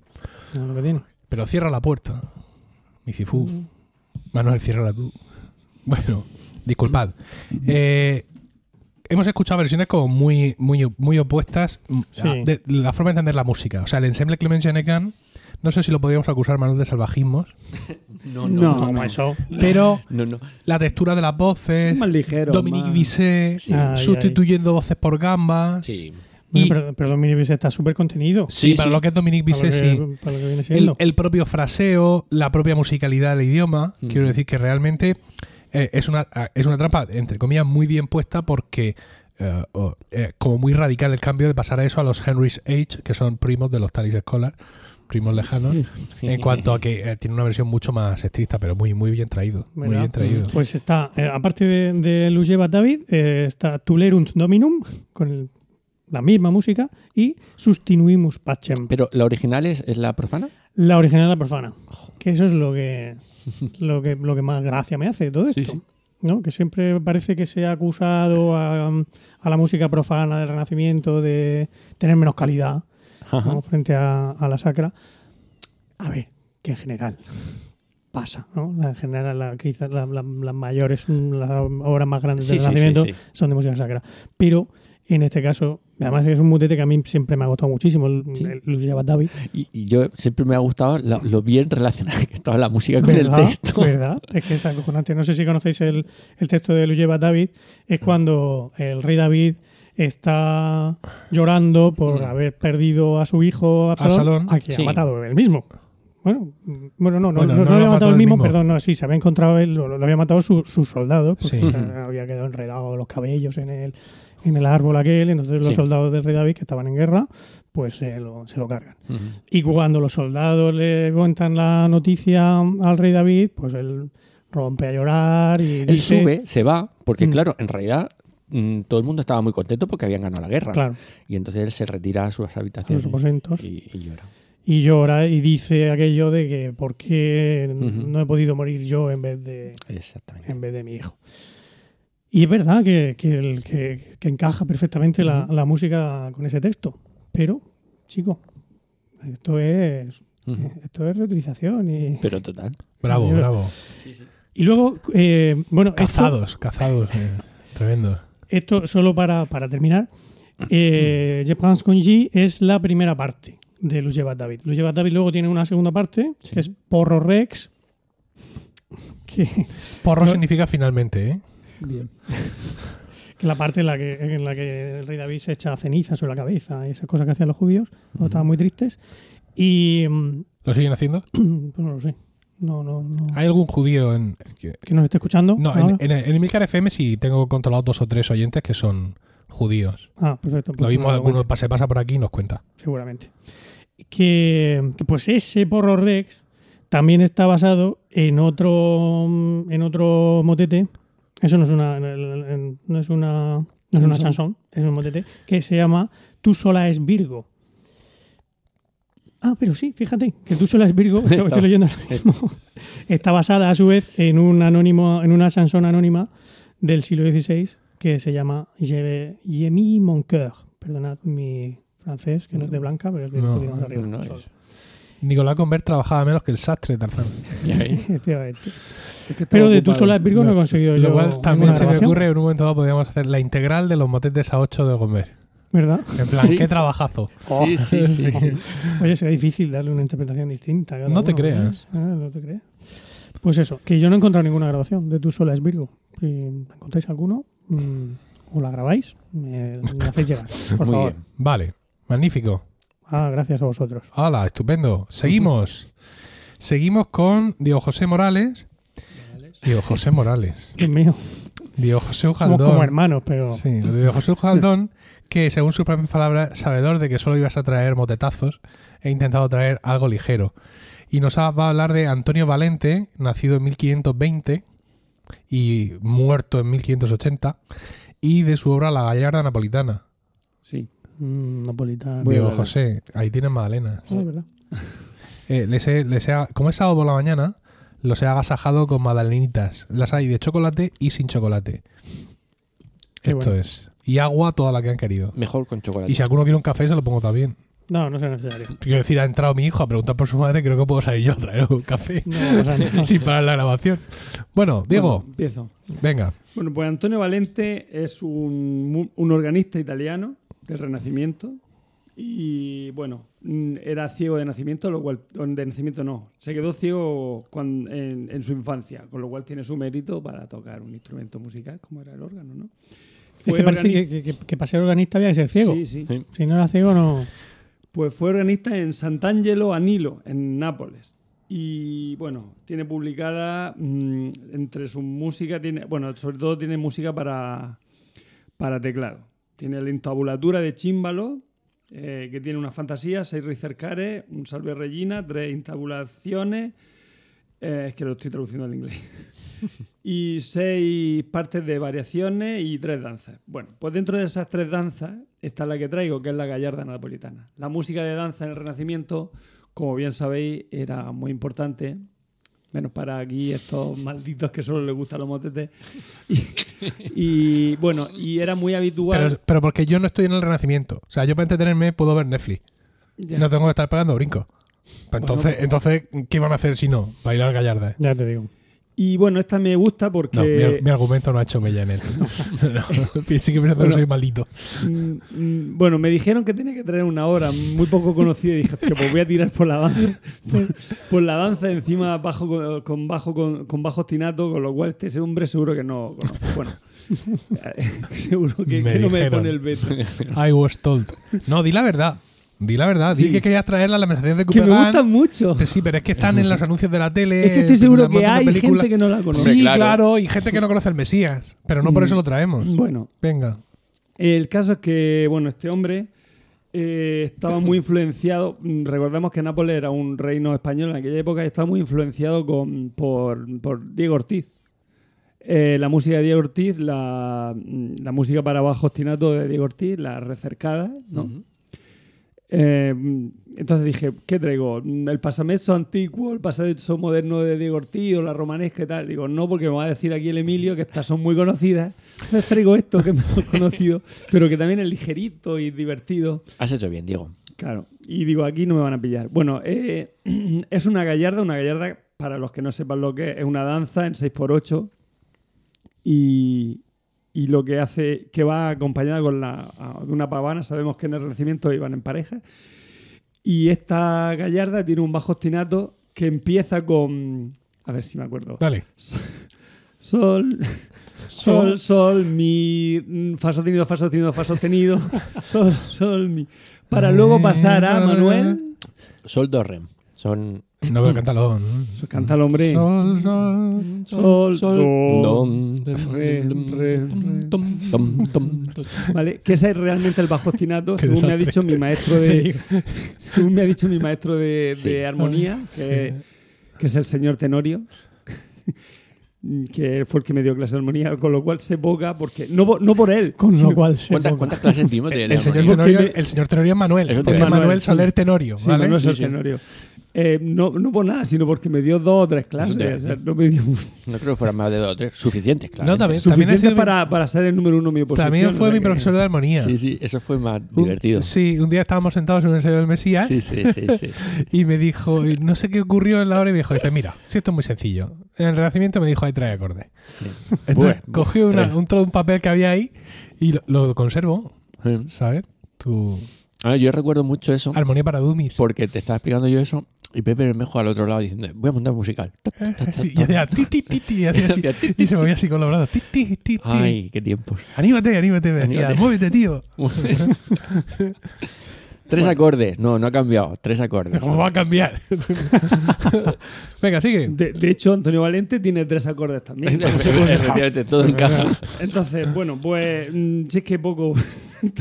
No. Pero cierra la puerta. Mi cifú. Manuel, ciérrala tú. Bueno, disculpad. Eh, hemos escuchado versiones como muy, muy, muy opuestas mm, Sí. a- de la forma de entender la música. O sea, el ensemble Clement Jenecan, no sé si lo podríamos acusar, Manuel, de salvajismos, No, no, No, no. eso. pero No, no. la textura de las voces, Es más ligero. Dominique más- Bisset, Sí. Ay, sustituyendo voces por gambas. Sí. Bueno, Y- pero, pero Dominic Bisset está súper contenido. Sí, Sí, para sí. lo que es Dominique Para lo Bisset, que- sí. para lo que viene El, siendo. el propio fraseo, la propia musicalidad del idioma. Mm. Quiero decir que realmente eh, es, una, es una trampa, entre comillas, muy bien puesta porque eh, eh, como muy radical el cambio de pasar a eso a los Henry's Age, que son primos de los Talis Scholar, primos lejanos, en cuanto a que eh, tiene una versión mucho más estricta, pero muy, muy bien traído. Muy bien traído. Pues está, eh, aparte de, de Lugeva David, eh, está Tulerunt Dominum, con el- la misma música, y Sustinuimus Pacem, Pero la original es, es la profana. la original la profana. Que eso es lo que, lo que, lo que más gracia me hace todo esto. sí. ¿no? Que siempre parece que se ha acusado a, a la música profana del Renacimiento de tener menos calidad ¿no? frente a, a la sacra. A ver, que en general pasa, ¿no? En general, la- quizás la- la- las mayores, las obras más grandes Sí, del Renacimiento son de música sacra. Pero en este caso, además es un mutete que a mí siempre me ha gustado muchísimo, el, Sí. el Lucia David. Y, y yo siempre me ha gustado lo bien relacionada que estaba la música con el texto. ¿Verdad? Es que es acojonante. No sé si conocéis el, el texto de Luyeva David. Es cuando el rey David está llorando por Mm. haber perdido a su hijo Absalón, Absalón, a quien sí. ha matado él mismo. Bueno, bueno, no, no, Bueno, no, no lo lo había ha matado él mismo, mismo. perdón, no, sí, se había encontrado él, lo, lo había matado su, su soldado, porque Sí. se había quedado enredado los cabellos en el, en el árbol aquel, entonces los Sí. soldados del rey David que estaban en guerra, pues se lo, se lo cargan. Y cuando los soldados le cuentan la noticia al rey David, pues él rompe a llorar y Él dice... sube, se va, porque Mm. claro, en realidad mm, todo el mundo estaba muy contento porque habían ganado la guerra. Claro, Y entonces él se retira a sus a habitaciones los y, y llora. Y llora y dice aquello de que ¿por qué no he podido morir yo en vez de, en vez de mi hijo? Y es verdad que, que, el- que- que encaja perfectamente la, música con ese texto. Pero, chico, esto es, esto es reutilización. Y, Pero total. Bravo, Yo- bravo. y luego, eh, bueno, esto- Cazados, cazados. eh, tremendo. Esto solo para, para terminar. Eh, Je pense con G es la primera parte de Lujevat David. Lujevat David luego tiene una segunda parte, Sí. que es Porro Rex. Que, Porro No- significa finalmente, ¿eh? Bien. que la parte en la que, en la que el rey David se echa ceniza sobre la cabeza, y esas cosas que hacían los judíos, cuando estaban muy tristes. Y mm, ¿Lo siguen haciendo? pues no lo sé. No, no, no. ¿Hay algún judío en, que- Que nos esté escuchando. No, ahora? en, en, en Emilcar FM sí tengo controlados dos o tres oyentes que son judíos. Ah, perfecto. pues Lo mismo alguno se pasa por aquí y nos cuenta. Seguramente. Que, que, pues ese porro Rex también está basado en otro en otro motete. Eso no es una no es una no es una chanson, es un motete que se llama Tú sola es Virgo. Ah, pero sí, fíjate, que tú sola es Virgo, estoy, estoy leyendo ahora mismo. Está basada a su vez en un anónimo, en una chanson anónima del siglo XVI que se llama Je mis mon cœur. Perdonad mi francés, que no es de blanca, pero es de un poquito más arriba. No, es- Nicolás Convert trabajaba menos que el sastre de Tarzán. Efectivamente. Es que estaba Pero de tú ocupado. sola es Virgo no, he conseguido yo Lo cual también se me ocurre en un momento dado podríamos hacer la integral de los motetes a 8 de Convert. ¿Verdad? En plan, Sí. qué trabajazo. Sí, sí, sí. sí. Oye, será difícil darle una interpretación distinta. No te uno, creas. ¿eh? Ah, no te creas. Pues eso, que yo no he encontrado ninguna grabación de Tú sola es Virgo. Si encontráis alguno, mm, o la grabáis, me, me hacéis llegar, por Muy favor. bien. Vale, magnífico. Ah, gracias a vosotros. Hola, estupendo. Seguimos. Seguimos con Diego José Morales. Diego José Morales. Dios mío, Diego José somos Ujaldón. como hermanos, pero Sí, Diego José Ujaldón, que según sus propias palabras, sabedor de que solo ibas a traer motetazos, he intentado traer algo ligero. Y nos va a hablar de Antonio Valente, nacido en 1520 y muerto en 1580, y de su obra La Gallarda Napolitana. Sí. Mm, napolitano. Ver. José, ahí tienes magdalenas. Ah, es verdad. Eh, les he- les he- como es sábado por la mañana, los he agasajado con magdalenitas. Las hay de chocolate y sin chocolate. Qué Esto bueno. es. Y agua toda la que han querido. Mejor con chocolate. Y si alguno quiere un café, se lo pongo también. No, no es necesario. Quiero decir, ha entrado mi hijo a preguntar por su madre, creo que puedo salir yo a traer un café No, o sea, no. sin parar la grabación. Bueno, Diego, Bueno, empiezo. venga. Bueno, pues Antonio Valente es un, un organista italiano del Renacimiento y bueno, mm, era ciego de nacimiento, lo cual de nacimiento no, se quedó ciego cuan- en, en su infancia, con lo cual tiene su mérito para tocar un instrumento musical como era el órgano, ¿no? Es que parece que, que, que- que para ser organista había que ser ciego. Sí, sí. Sí. Si no era ciego, no. Pues fue organista en Sant'Angelo a Nilo, en Nápoles. Y bueno, tiene publicada mm, entre su música, tiene, bueno, sobre todo tiene música para, para teclado. Tiene la intabulatura de címbalo, eh, que tiene una fantasía, seis ricercares, un salve regina, tres intabulaciones, eh, es que lo estoy traduciendo al inglés, y seis partes de variaciones y tres danzas. Bueno, pues dentro de esas tres danzas está la que traigo, que es la gallarda napolitana. La música de danza en el Renacimiento, como bien sabéis, era muy importante. Menos para aquí estos malditos que solo les gustan los motetes. Y, y, bueno, y era muy habitual. Pero, pero porque yo no estoy en el renacimiento. O sea, yo para entretenerme puedo ver Netflix. Ya. No tengo que estar pegando brincos. Pues entonces, pues- entonces, ¿qué van a hacer si no? Bailar gallarda. Ya te digo. Y bueno, esta me gusta porque. No, mi, ar- mi argumento no ha hecho mella en él. No, sí que Bueno. soy maldito. Mm, mm, Bueno, me dijeron que tenía que traer una obra muy poco conocida y dije, "Hostia, pues voy a tirar por la danza. Por, por la danza encima bajo con, con bajo con, con bajo ostinato, con lo cual este hombre seguro que no conoce. Bueno, seguro que, Me que no me pone el veto. I was told. No, di la verdad. Di la verdad. Di Sí. que querías traer las lamentaciones de Que me gustan mucho. Pero sí, pero es que están en los anuncios de la tele. Es que estoy seguro que hay películas. gente que no la conoce. Sí, claro. claro. y gente que no conoce el Mesías. Pero no por Mm. eso lo traemos. Bueno, Venga. El caso es que, bueno, este hombre eh, estaba muy influenciado. mm, Recordemos que Nápoles era un reino español en aquella época y estaba muy influenciado con, por, por Diego Ortiz. Eh, la música de Diego Ortiz, la, mm, la música para bajo ostinato de Diego Ortiz, la recercada, ¿no? Eh, entonces dije, ¿qué traigo? ¿El pasamezzo antiguo, el pasamezzo moderno de Diego Ortiz o la romanesca y tal? Digo, no, porque me va a decir aquí el Emilio que estas son muy conocidas. Entonces traigo esto que es mejor conocido, pero que también es ligerito y divertido. Has hecho bien, Diego. Claro, y digo, aquí no me van a pillar. Bueno, eh, es una gallarda, una gallarda, para los que no sepan lo que es, es una danza en 6x8 y, y lo que hace, que va acompañada con la, a- de una pavana, sabemos que en el Renacimiento iban en pareja, y esta gallarda tiene un bajo ostinato que empieza con, a ver si me acuerdo, Dale. sol, sol, sol, mi, fa sostenido, fa sostenido, fa sostenido, sol, sol, mi, para luego pasar a Manuel. Sol do rem. Son No veo cántalo. Canta el hombre. Sol, sol. Sol, do. don, Re, re, re. Tom, tom, tom, tom. ¿Vale? Que ese es realmente el bajo ostinato, según me ha dicho mi maestro de, según me ha dicho mi maestro de, Sí. de armonía, que, que es el señor Tenorio, que fue el que me dio clase de armonía, con lo cual sé poca, porque no, no por él, Con lo cual se ¿Cuántas, clases dimos de El, señor Tenorio, me- el señor Tenorio es Manuel, es Manuel decir. Soler Tenorio. Sí, ¿vale? no, no es Sí, el sí. Tenorio. Eh, no, no por nada, sino porque me dio dos o tres clases. O sea, no me dio No creo que fueran más de dos o tres. Suficientes, claro. No, también, también, ha suficiente sido mi- para, para ser el número uno en mi oposición. también o fue sea mi que- profesor de armonía. Sí, sí, eso fue más Un- divertido. Sí, un día estábamos sentados en un ensayo del Mesías Sí, sí, sí, sí. y me dijo, y no sé qué ocurrió en la hora y me dijo, dice, mira, si esto es muy sencillo. En el Renacimiento me dijo, hay tres acordes. Entonces Bueno, cogió una- un trozo de un papel que había ahí y lo, lo conservo, Sí. ¿sabes? Tu Ah, yo recuerdo mucho eso armonía para dummies. porque te estaba explicando yo eso y Pepe Bermejo al otro lado diciendo, voy a montar un musical. Y hacía ti, ti, ti, ti, y se movía así con los brazos. Ti, ti, ti, ti. Ay, qué tiempos. Anímate, anímate, Anímate. muévete, tío. Tres acordes. No, no ha cambiado. Tres acordes. ¿Cómo va a cambiar? Venga, sigue. De, de hecho, Antonio Valente tiene tres acordes también. Efectivamente, todo encaja. Entonces, bueno, pues mm, si es que poco,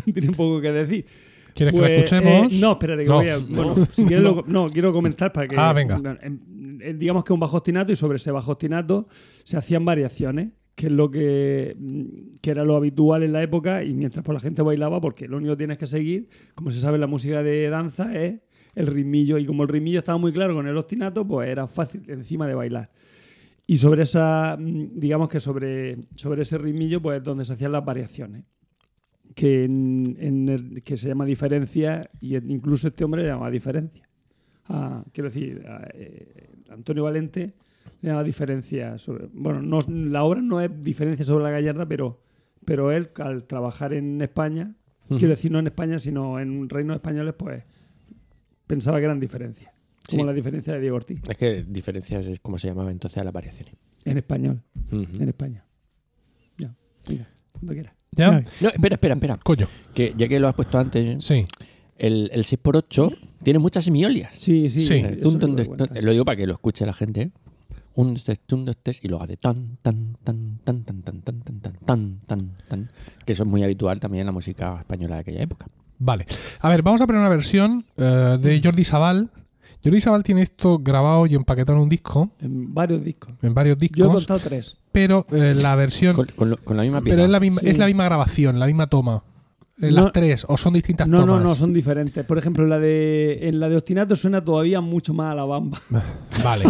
tiene poco que decir. ¿Quieres que Pues, la escuchemos? eh, no, espérate, que No. voy a. Bueno, si quieres, lo- no, quiero comentar para que. Ah, venga. eh, digamos que un bajo ostinato y sobre ese bajo ostinato se hacían variaciones, que es lo que, mm, que era lo habitual en la época y mientras pues, la gente bailaba, porque lo único que tienes que seguir, como se sabe en la música de danza, es el ritmillo. Y como el ritmillo estaba muy claro con el ostinato, pues era fácil encima de bailar. Y sobre esa, mm, digamos que sobre, sobre ese ritmillo, pues es donde se hacían las variaciones. Que, en- en el- que se llama diferencia, y incluso este hombre le llama diferencia. Ah, quiero decir, a, eh, Antonio Valente le llama diferencia sobre. Bueno, no, la obra no es diferencia sobre la gallarda, pero, pero él, al trabajar en España, quiero decir, no en España, sino en reinos españoles, pues pensaba que eran diferencias. Como Sí. la diferencia de Diego Ortiz, Es que diferencias es como se llamaba entonces a las variaciones. en español, en España. Ya, mira, cuando quieras. ¿Ya? No, espera, espera, espera. Coño. Que ya que lo has puesto antes, Sí. el, el 6x8 tiene muchas semiolias. Sí, sí. Sí. Eh, eso tun, tun, lo des- cuenta. tun- lo digo para que lo escuche la gente. ¿eh? Un, dos, tres, tun, dos, tres, y luego hace tan, tan, tan, tan, tan, tan, tan, tan, tan, tan, tan, tan. Que eso es muy habitual también en la música española de aquella época. Vale. A ver, vamos a poner una versión eh, de Jordi Sabal. Jordi Sabal tiene esto grabado y empaquetado en un disco, En varios discos. en varios Yo he discos, contado tres. pero eh, la versión. Con, con lo- con la misma pieza. pero es la misma, Sí. es la misma grabación, la misma toma. Eh, No. las tres, o son distintas No, no, tomas. no, son diferentes. Por ejemplo, la de, en la de Ostinato suena todavía mucho más a la bamba. Vale.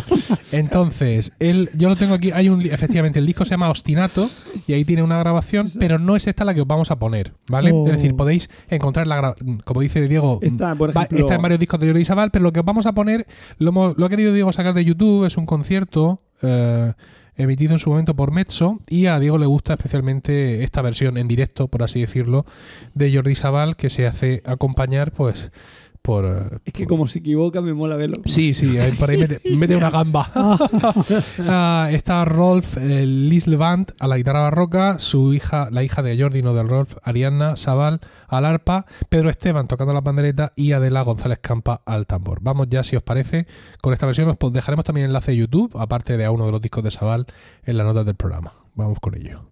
Entonces, él, yo lo tengo aquí. Hay un, efectivamente, el disco se llama Ostinato y ahí tiene una grabación, pero no es esta la que os vamos a poner, ¿vale? Oh. Es decir, podéis encontrar la como dice Diego, Está, por va- ejemplo, está en varios discos de Jordi Sabal, pero lo que os vamos a poner, lo, lo ha querido Diego sacar de YouTube, es un concierto eh, emitido en su momento por Mezzo y a Diego le gusta especialmente esta versión en directo, por así decirlo, de Jordi Sabal que se hace acompañar, pues, por... eh, es que como se equivoca me mola verlo. Sí, sí, por ahí mete, mete una gamba. Ah, está Rolf eh, Lislevant a la guitarra barroca, su hija, la hija de Jordi, no del Rolf, Arianna Sabal al arpa, Pedro Esteban tocando la pandereta y Adela González Campa al tambor. Vamos ya, si os parece, con esta versión os dejaremos también el enlace de YouTube, aparte de a uno de los discos de Sabal, en las notas del programa. Vamos con ello.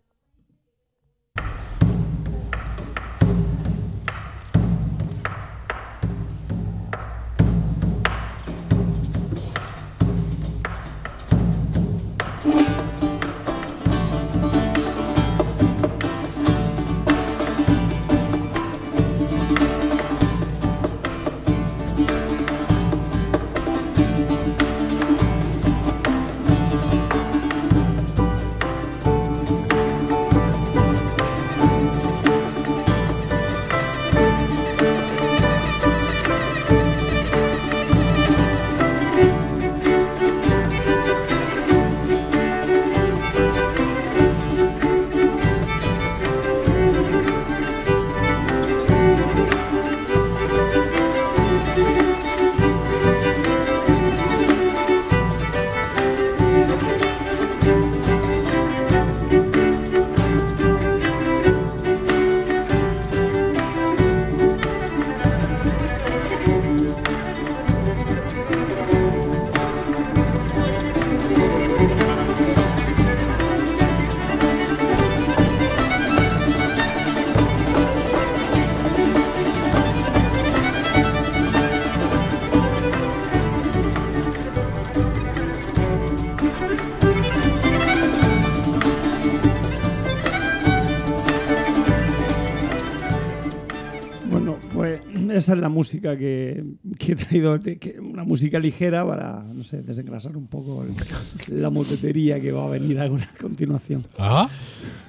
Esa es la música que, que he traído, que- una música ligera para, no sé, desengrasar un poco el- la motetería que va a venir a continuación. Ah,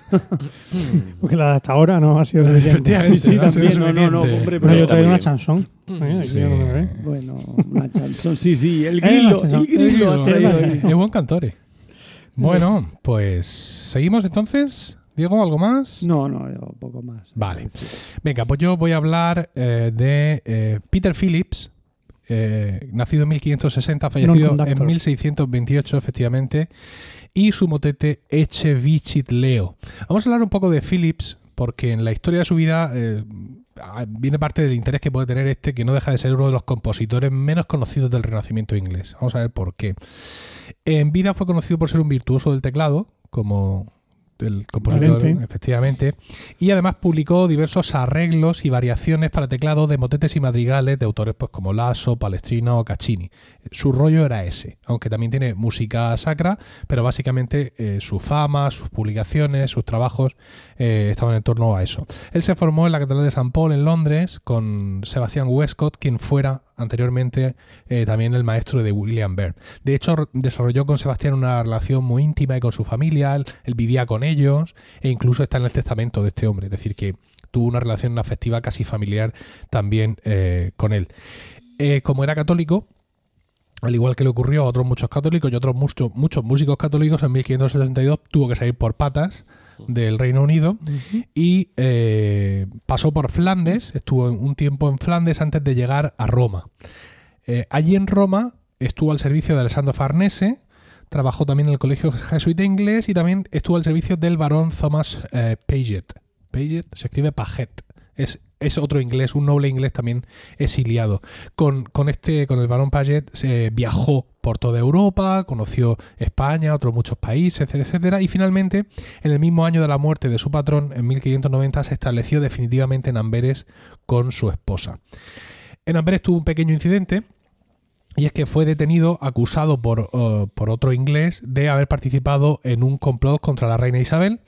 Porque la de hasta ahora no ha sido suficiente. Sí, sí, no también, no, no, no, hombre, Pero yo está traigo una chanson. Sí. no. Bueno, una chanson, sí, sí, el Eh, grillo, el grillo ha traído. Es buen cantore. Bueno, pues seguimos entonces. Diego, ¿algo más? No, no, yo poco más. Vale. Venga, pues yo voy a hablar eh, de eh, Peter Phillips, eh, nacido en 1560, fallecido en Non-conductor. 1628, efectivamente, y su motete Eche Vicit Leo. Vamos a hablar un poco de Phillips, porque en la historia de su vida eh, ah, viene parte del interés que puede tener este, que no deja de ser uno de los compositores menos conocidos del Renacimiento inglés. Vamos a ver por qué. En vida fue conocido por ser un virtuoso del teclado, como el compositor, Valente. efectivamente, y además publicó diversos arreglos y variaciones para teclado de motetes y madrigales de autores pues como Lasso, Palestrina o Caccini. Su rollo era ese, aunque también tiene música sacra, pero básicamente eh, su fama, sus publicaciones, sus trabajos eh, estaban en torno a eso. Él se formó en la Catedral de San Paul en Londres con Sebastian Westcott, quien fuera anteriormente eh, también el maestro de William Byrd. De hecho, desarrolló con Sebastián una relación muy íntima y con su familia, él, él vivía con ellos e incluso está en el testamento de este hombre, es decir, que tuvo una relación afectiva casi familiar también eh, con él. Eh, como era católico, al igual que le ocurrió a otros muchos católicos y otros muchos, muchos músicos católicos, en 1562 tuvo que salir por patas del Reino Unido y eh, pasó por Flandes, estuvo un tiempo en Flandes antes de llegar a Roma. Eh, allí en Roma estuvo al servicio de Alessandro Farnese, trabajó también en el Colegio Jesuita Inglés y también estuvo al servicio del barón Thomas eh, Paget. Paget se escribe Paget. Es, es otro inglés, un noble inglés también exiliado. Con, con este, con el barón Paget se viajó por toda Europa, conoció España, otros muchos países, etcétera, etcétera, y finalmente, en el mismo año de la muerte de su patrón, en 1590, se estableció definitivamente en Amberes con su esposa. En Amberes tuvo un pequeño incidente, y es que fue detenido, acusado por, eh, por otro inglés de haber participado en un complot contra la reina Isabel.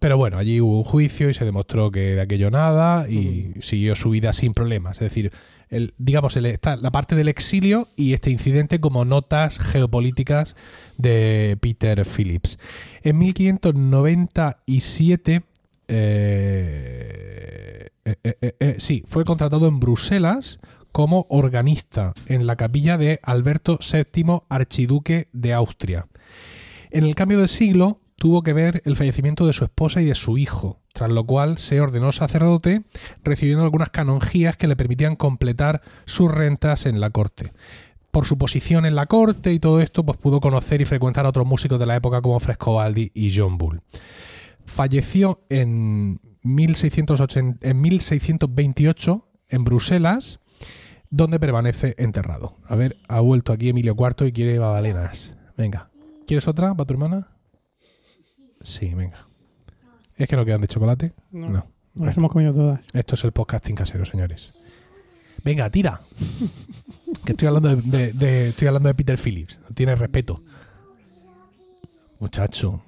Pero bueno, allí hubo un juicio y se demostró que de aquello nada y siguió su vida sin problemas. Es decir, el, digamos, el- está la parte del exilio y este incidente como notas geopolíticas de Peter Phillips. En 1597, eh, eh, eh, eh, eh, sí, fue contratado en Bruselas como organista en la capilla de Alberto VII, archiduque de Austria. En el cambio de siglo tuvo que ver el fallecimiento de su esposa y de su hijo, tras lo cual se ordenó sacerdote, recibiendo algunas canonjías que le permitían completar sus rentas en la corte. Por su posición en la corte y todo esto, pues pudo conocer y frecuentar a otros músicos de la época como Frescobaldi y John Bull. Falleció en, 1680 en 1628 en Bruselas, donde permanece enterrado. A ver, ha vuelto aquí Emilio IV y quiere babalenas. Venga. ¿Quieres otra para tu hermana? Sí, venga. ¿Es que no quedan de chocolate? No. No. Nos las hemos comido todas. Esto es el podcasting casero, señores. Venga, tira. que estoy hablando de, de- de- estoy hablando de Peter Phillips. No tiene respeto. Muchacho.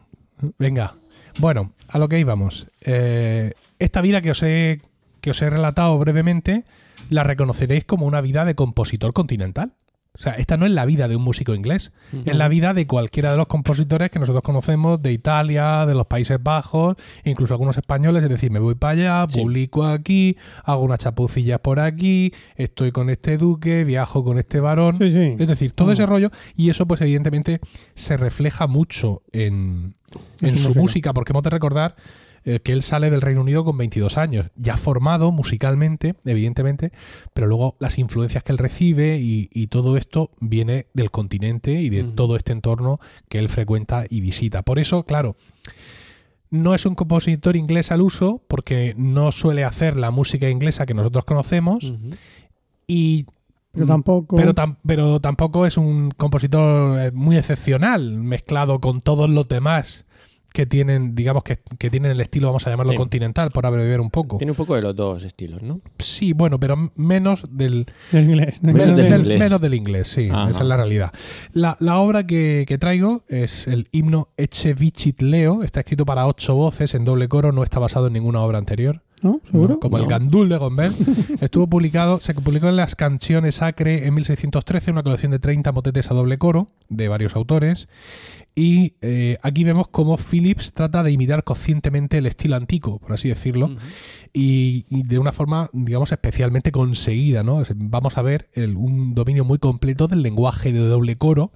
Venga. Bueno, a lo que íbamos. Eh, esta vida que os he que os he relatado brevemente la reconoceréis como una vida de compositor continental. O sea, esta no es la vida de un músico inglés, es la vida de cualquiera de los compositores que nosotros conocemos de Italia, de los Países Bajos, e incluso algunos españoles, es decir, me voy para allá, Sí. publico aquí, hago unas chapucillas por aquí, estoy con este duque, viajo con este varón. Sí, sí. Es decir, todo Mm. ese rollo, y eso pues evidentemente se refleja mucho en, en su música, porque hemos de recordar eh, que él sale del Reino Unido con 22 años, ya formado musicalmente, evidentemente, pero luego las influencias que él recibe y, y todo esto viene del continente y de todo este entorno que él frecuenta y visita. Por eso, claro, no es un compositor inglés al uso, porque no suele hacer la música inglesa que nosotros conocemos, y Pero tampoco. pero, tam- pero tampoco es un compositor eh, muy excepcional, mezclado con todos los demás que tienen, digamos, que, que tienen el estilo, vamos a llamarlo Sí. continental, por abreviar un poco. Tiene un poco de los dos estilos, ¿no? Sí, bueno, pero menos del, Del inglés. Menos menos, del del- inglés. menos del inglés, sí, Ajá. esa es la realidad. La, la obra que, que traigo es el himno Eche Vicit Leo, está escrito para ocho voces en doble coro, no está basado en ninguna obra anterior. ¿No? ¿Seguro? ¿no? Como el No. Gandul de Gombert. Estuvo publicado, se publicó en las Canciones Sacre en 1613, una colección de 30 motetes a doble coro de varios autores. Y eh, aquí vemos cómo Phillips trata de imitar conscientemente el estilo antico, por así decirlo, y, y de una forma, digamos, especialmente conseguida. ¿no? Vamos a ver el- un dominio muy completo del lenguaje de doble coro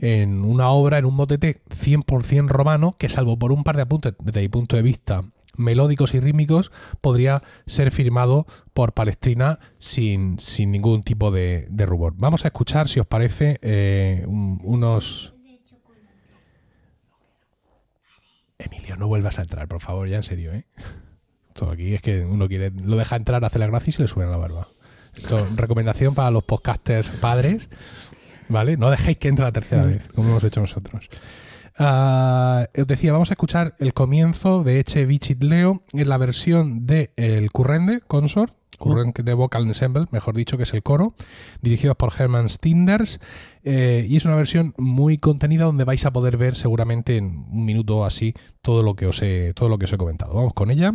en una obra, en un motete 100% romano, que salvo por un par de apuntes desde mi punto de vista melódicos y rítmicos, podría ser firmado por Palestrina sin, sin ningún tipo de, de rubor. Vamos a escuchar, si os parece, eh, un- unos... Emilio, no vuelvas a entrar, por favor, ya en serio, ¿eh? Todo aquí es que uno quiere, lo deja entrar, hace la gracia y se le sube la barba. Esto, recomendación para los podcasters padres, ¿vale? No dejéis que entre la tercera vez, como hemos hecho nosotros. Ah, os decía, vamos a escuchar el comienzo de Eche Vicit Leo en la versión de El Currende Consort, Currende de Vocal Ensemble, mejor dicho, que es el coro, dirigidos por Hermann Stinders, eh, y es una versión muy contenida donde vais a poder ver seguramente en un minuto o así todo lo que os he, todo lo que os he comentado. Vamos con ella.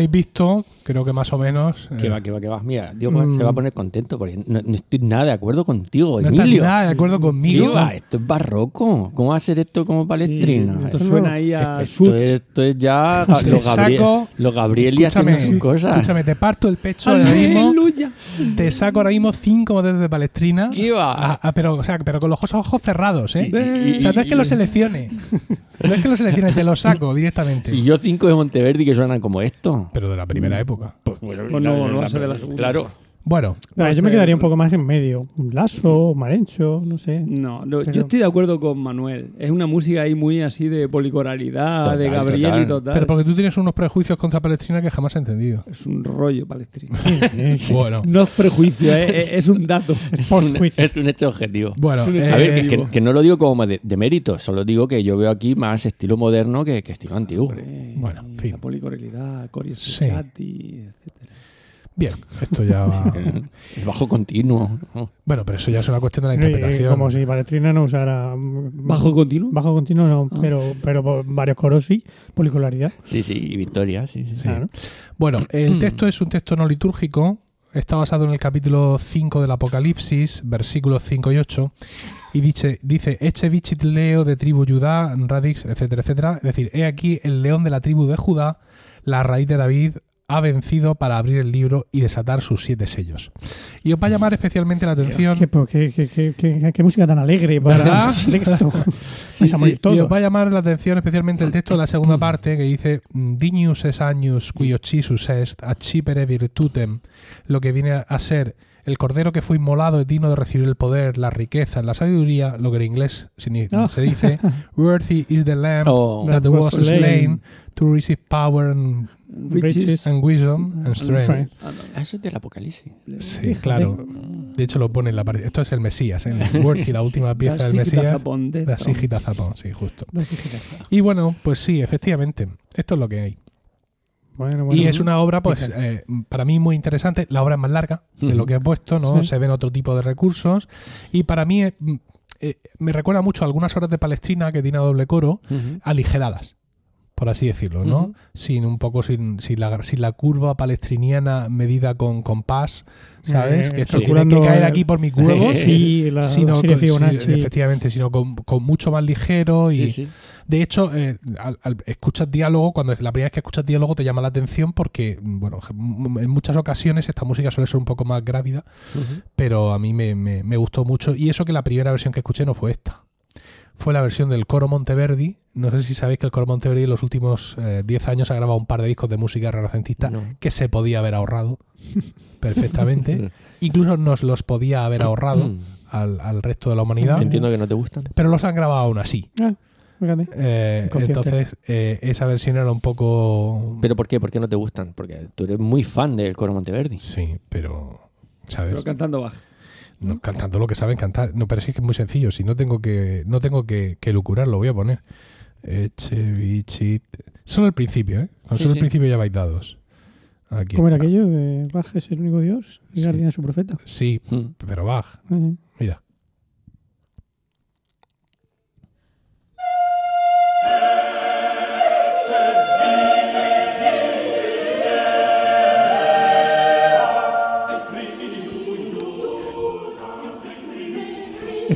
Habéis visto, creo que más o menos... Que eh, va, que va, que va. Mira, Diego Mm. se va a poner contento porque no, no estoy nada de acuerdo contigo, no estás Emilio. nada de acuerdo ¿Qué conmigo. va? Esto es barroco. ¿Cómo va a ser esto como palestrina? Sí, esto suena ahí a esto, es, esto es ya los, Gabriel, los Gabrieli haciendo sus cosas. escúchame, te parto el pecho ahora mismo. ¡Aleluya! Te saco ahora mismo cinco modelos de Palestrina. ¿Qué va? Ah, ah, pero, o sea, pero con los ojos, cerrados, ¿eh? Y- o sea, no es que los seleccione. No es que los seleccione, te los saco directamente. Y yo cinco de Monteverdi que suenan como esto. Pero de la primera época. Pues bueno, Pues no, va a la- ser de la segunda. Claro. Bueno, No yo me quedaría un poco más en medio. Un lazo, un marencho, no sé. No, no, Pero- yo estoy de acuerdo con Manuel. Es una música ahí muy así de policoralidad, Total, de Gabriel total. y total. pero porque tú tienes unos prejuicios contra Palestrina que jamás he entendido. Es un rollo palestrino. Bueno, No es prejuicio, ¿eh? es, es un dato. Es un, es un hecho objetivo. bueno. A ver, que, eh, que- que no lo digo como de, de mérito, solo digo que yo veo aquí más estilo moderno que, que estilo antiguo. Hombre, Bueno, en fin. La policoralidad, Cory Sí. Etcétera. Bien, esto ya va. Es bajo continuo. ¿no? Bueno, pero eso ya es una cuestión de la interpretación. Como si Palestrina no usara. mm, ¿Bajo continuo? Bajo continuo no, Ah. pero, pero por varios coros sí. Policolaridad. Sí, sí, y Victoria, sí, sí. Sí. Claro. Bueno, el Mm. texto es un texto no litúrgico. Está basado en el capítulo 5 del Apocalipsis, versículos 5 y 8. Y dice, dice Eche vicit leo de tribu Judá, radix, etcétera, etcétera. Es decir, he aquí el león de la tribu de Judá, la raíz de David, ha vencido para abrir el libro y desatar sus siete sellos. Y os va a llamar especialmente la atención. ¿Qué, qué, qué- qué- qué- qué música tan alegre para ¿Verdad? el texto. A morir Y os va a llamar la atención especialmente el texto de la segunda parte que dice Dignus es agnus qui occisus est accipere virtutem, lo que viene a ser el cordero que fue inmolado es digno de recibir el poder, la riqueza, la sabiduría, lo que en inglés Ah. se dice Worthy is the lamb Oh, that That was was slain slain. to receive power and, Riches. and wisdom and strength. Ah. Ah, eso es del Apocalipsis. Sí, claro. De hecho lo pone en la parte. Esto es el Mesías, ¿eh? el Worthy, la última pieza del Mesías. La. Sigita Zapón, sí, justo. Y bueno, pues sí, efectivamente, esto es lo que hay. Bueno, bueno. y es una obra, pues, eh, para mí muy interesante. La obra es más larga de lo que he puesto, ¿no? Sí. Se ven otro tipo de recursos. Y para mí eh, me recuerda mucho a algunas horas de Palestrina que tiene a doble coro, aligeradas, por así decirlo, ¿no? Sin un poco, sin, sin, la, sin la curva palestriniana medida con compás, ¿sabes? Eh, que esto tiene que caer el- aquí por mis huevos. Sí, la sino con- sí, efectivamente, sino con, con mucho más ligero y Sí, sí. de hecho eh, al, al- escuchas diálogo cuando la primera vez que escuchas diálogo te llama la atención porque bueno m- en muchas ocasiones esta música suele ser un poco más grávida pero a mí me, me- me gustó mucho y eso que la primera versión que escuché no fue esta fue la versión del coro Monteverdi no sé si sabéis que el coro Monteverdi en los últimos eh, 10 años ha grabado un par de discos de música renacentista No. que se podía haber ahorrado perfectamente incluso nos los podía haber ahorrado Mm. al, al resto de la humanidad Entiendo que no te gustan. pero los han grabado aún así Ah. Eh, entonces, eh, esa versión era un poco. ¿Pero por qué? ¿Por qué no te gustan? Porque tú eres muy fan del coro Monteverdi. Sí, pero. ¿Sabes? Pero cantando baja. No, cantando lo que saben cantar. No, pero sí que es muy sencillo. Si no tengo que. No tengo que, que lucurar, lo voy a poner. Echevichit. Solo el principio, ¿eh? Con Sí, solo sí. el principio ya vais dados. Aquí ¿Cómo era aquello de Baj es el único Dios y Sí. Guardián es su profeta? Sí, Mm. pero Bach. Mira.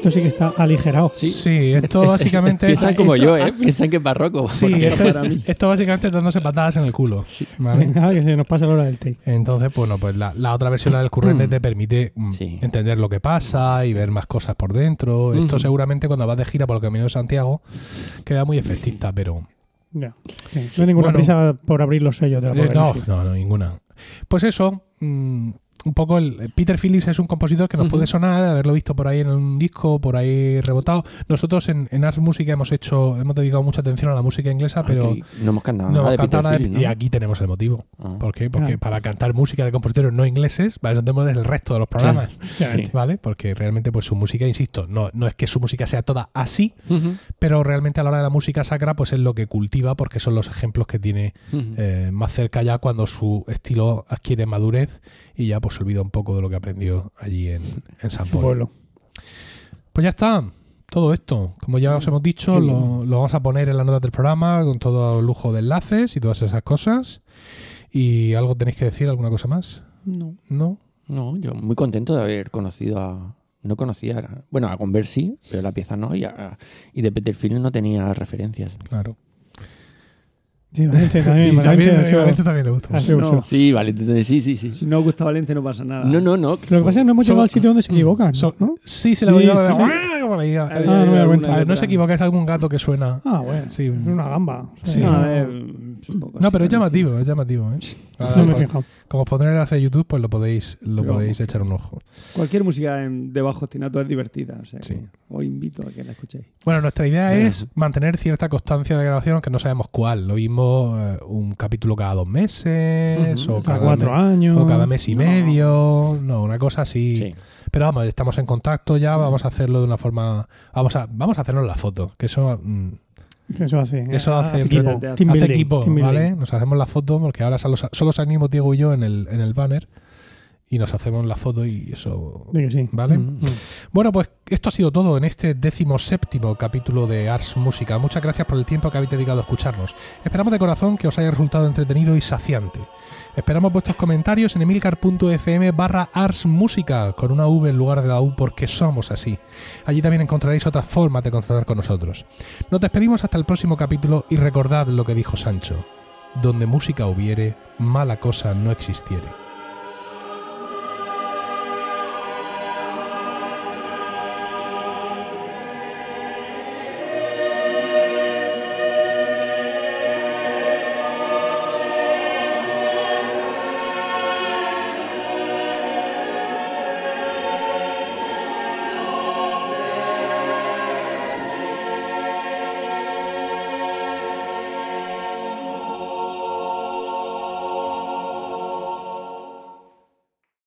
Esto sí que está aligerado. Sí, esto básicamente. Piensan como yo, ¿eh? Piensan que es barroco. Sí, esto, para mí. esto básicamente es dándose patadas en el culo. ¿vale? Venga, que se nos pasa la hora del take. Entonces, bueno, pues la, la otra versión, la del currente, te permite mm, Sí. entender lo que pasa y ver más cosas por dentro. Esto seguramente cuando vas de gira por el Camino de Santiago queda muy efectista, pero Ya. Sí, No hay ninguna Bueno. prisa por abrir los sellos de la eh, no, no, no, ninguna. Pues eso, mm, un poco el Peter Phillips es un compositor que nos puede sonar, haberlo visto por ahí en un disco, por ahí rebotado. Nosotros en, en Ars Música hemos hecho, hemos dedicado mucha atención a la música inglesa, pero Aquí no hemos cantado no nada hemos de cantado Peter nada de- Phillips, y aquí tenemos el motivo. Ah. ¿Por qué? Porque Ah. para cantar música de compositores no ingleses, eso tenemos el resto de los programas. ¿Vale? Porque realmente, pues su música, insisto, no, no es que su música sea toda así, pero realmente a la hora de la música sacra, pues es lo que cultiva, porque son los ejemplos que tiene eh, más cerca ya cuando su estilo adquiere madurez y ya pues se olvida un poco de lo que aprendió allí en, en San pueblo. Pues ya está. Todo esto, como ya os hemos dicho, lo, lo vamos a poner en la nota del programa con todo lujo de enlaces y todas esas cosas. ¿Y algo tenéis que decir? ¿Alguna cosa más? No. ¿No? No, yo muy contento de haber conocido a. No conocía. a- Bueno, a Converse sí, pero la pieza no. Y, a- y de Peter Phillips no tenía referencias. Claro. Sí, Valente también. también, Valente a sido- Valente también le gusta. ha sido No. Sí, vale, entonces sí, sí, sí. Si no gusta Valente no pasa nada. No, no, no. Lo que pasa es que no hemos llegado al sitio donde se equivocan. Son- ¿no? Sí, se Sí, la voy a sí. por ahí. A Hay- ver, hay no me alguna cuenta. ver, no se equivoca, es algún gato que suena. Ah, bueno. Sí. Es una gamba. Sí. No, a ver, un poco No, así, pero es llamativo, es llamativo. ¿eh? Ahora, no me he pues, fijado. como os pondré el enlace de YouTube, pues lo podéis, lo Pero podéis echar un ojo. Cualquier música en- de bajo ostinato es divertida. O sea, que Sí. os invito a que la escuchéis. Bueno, nuestra idea es mantener cierta constancia de grabación, aunque no sabemos cuál. Lo mismo eh, un capítulo cada dos meses o, cada cuatro años. o cada mes y No. medio. No, una cosa así. Sí. Pero vamos, estamos en contacto ya, vamos a hacerlo de una forma. Vamos a, vamos a hacernos la foto, que eso. mm, Eso hace. Eso hace equipo. entre- Team hace building, equipo, team building. ¿vale? Nos hacemos la foto porque ahora solo, solo salimos Diego y yo en el, en el banner y nos hacemos la foto y eso. Di que sí. ¿Vale? Mm. Bueno, pues esto ha sido todo en este décimo séptimo capítulo de Ars Música. Muchas gracias por el tiempo que habéis dedicado a escucharnos. Esperamos de corazón que os haya resultado entretenido y saciante. Esperamos vuestros comentarios en emilcar.fm barra Ars Música con una V en lugar de la U porque somos así. Allí también encontraréis otras formas de contactar con nosotros. Nos despedimos hasta el próximo capítulo y recordad lo que dijo Sancho. Donde música hubiere, mala cosa no existiere.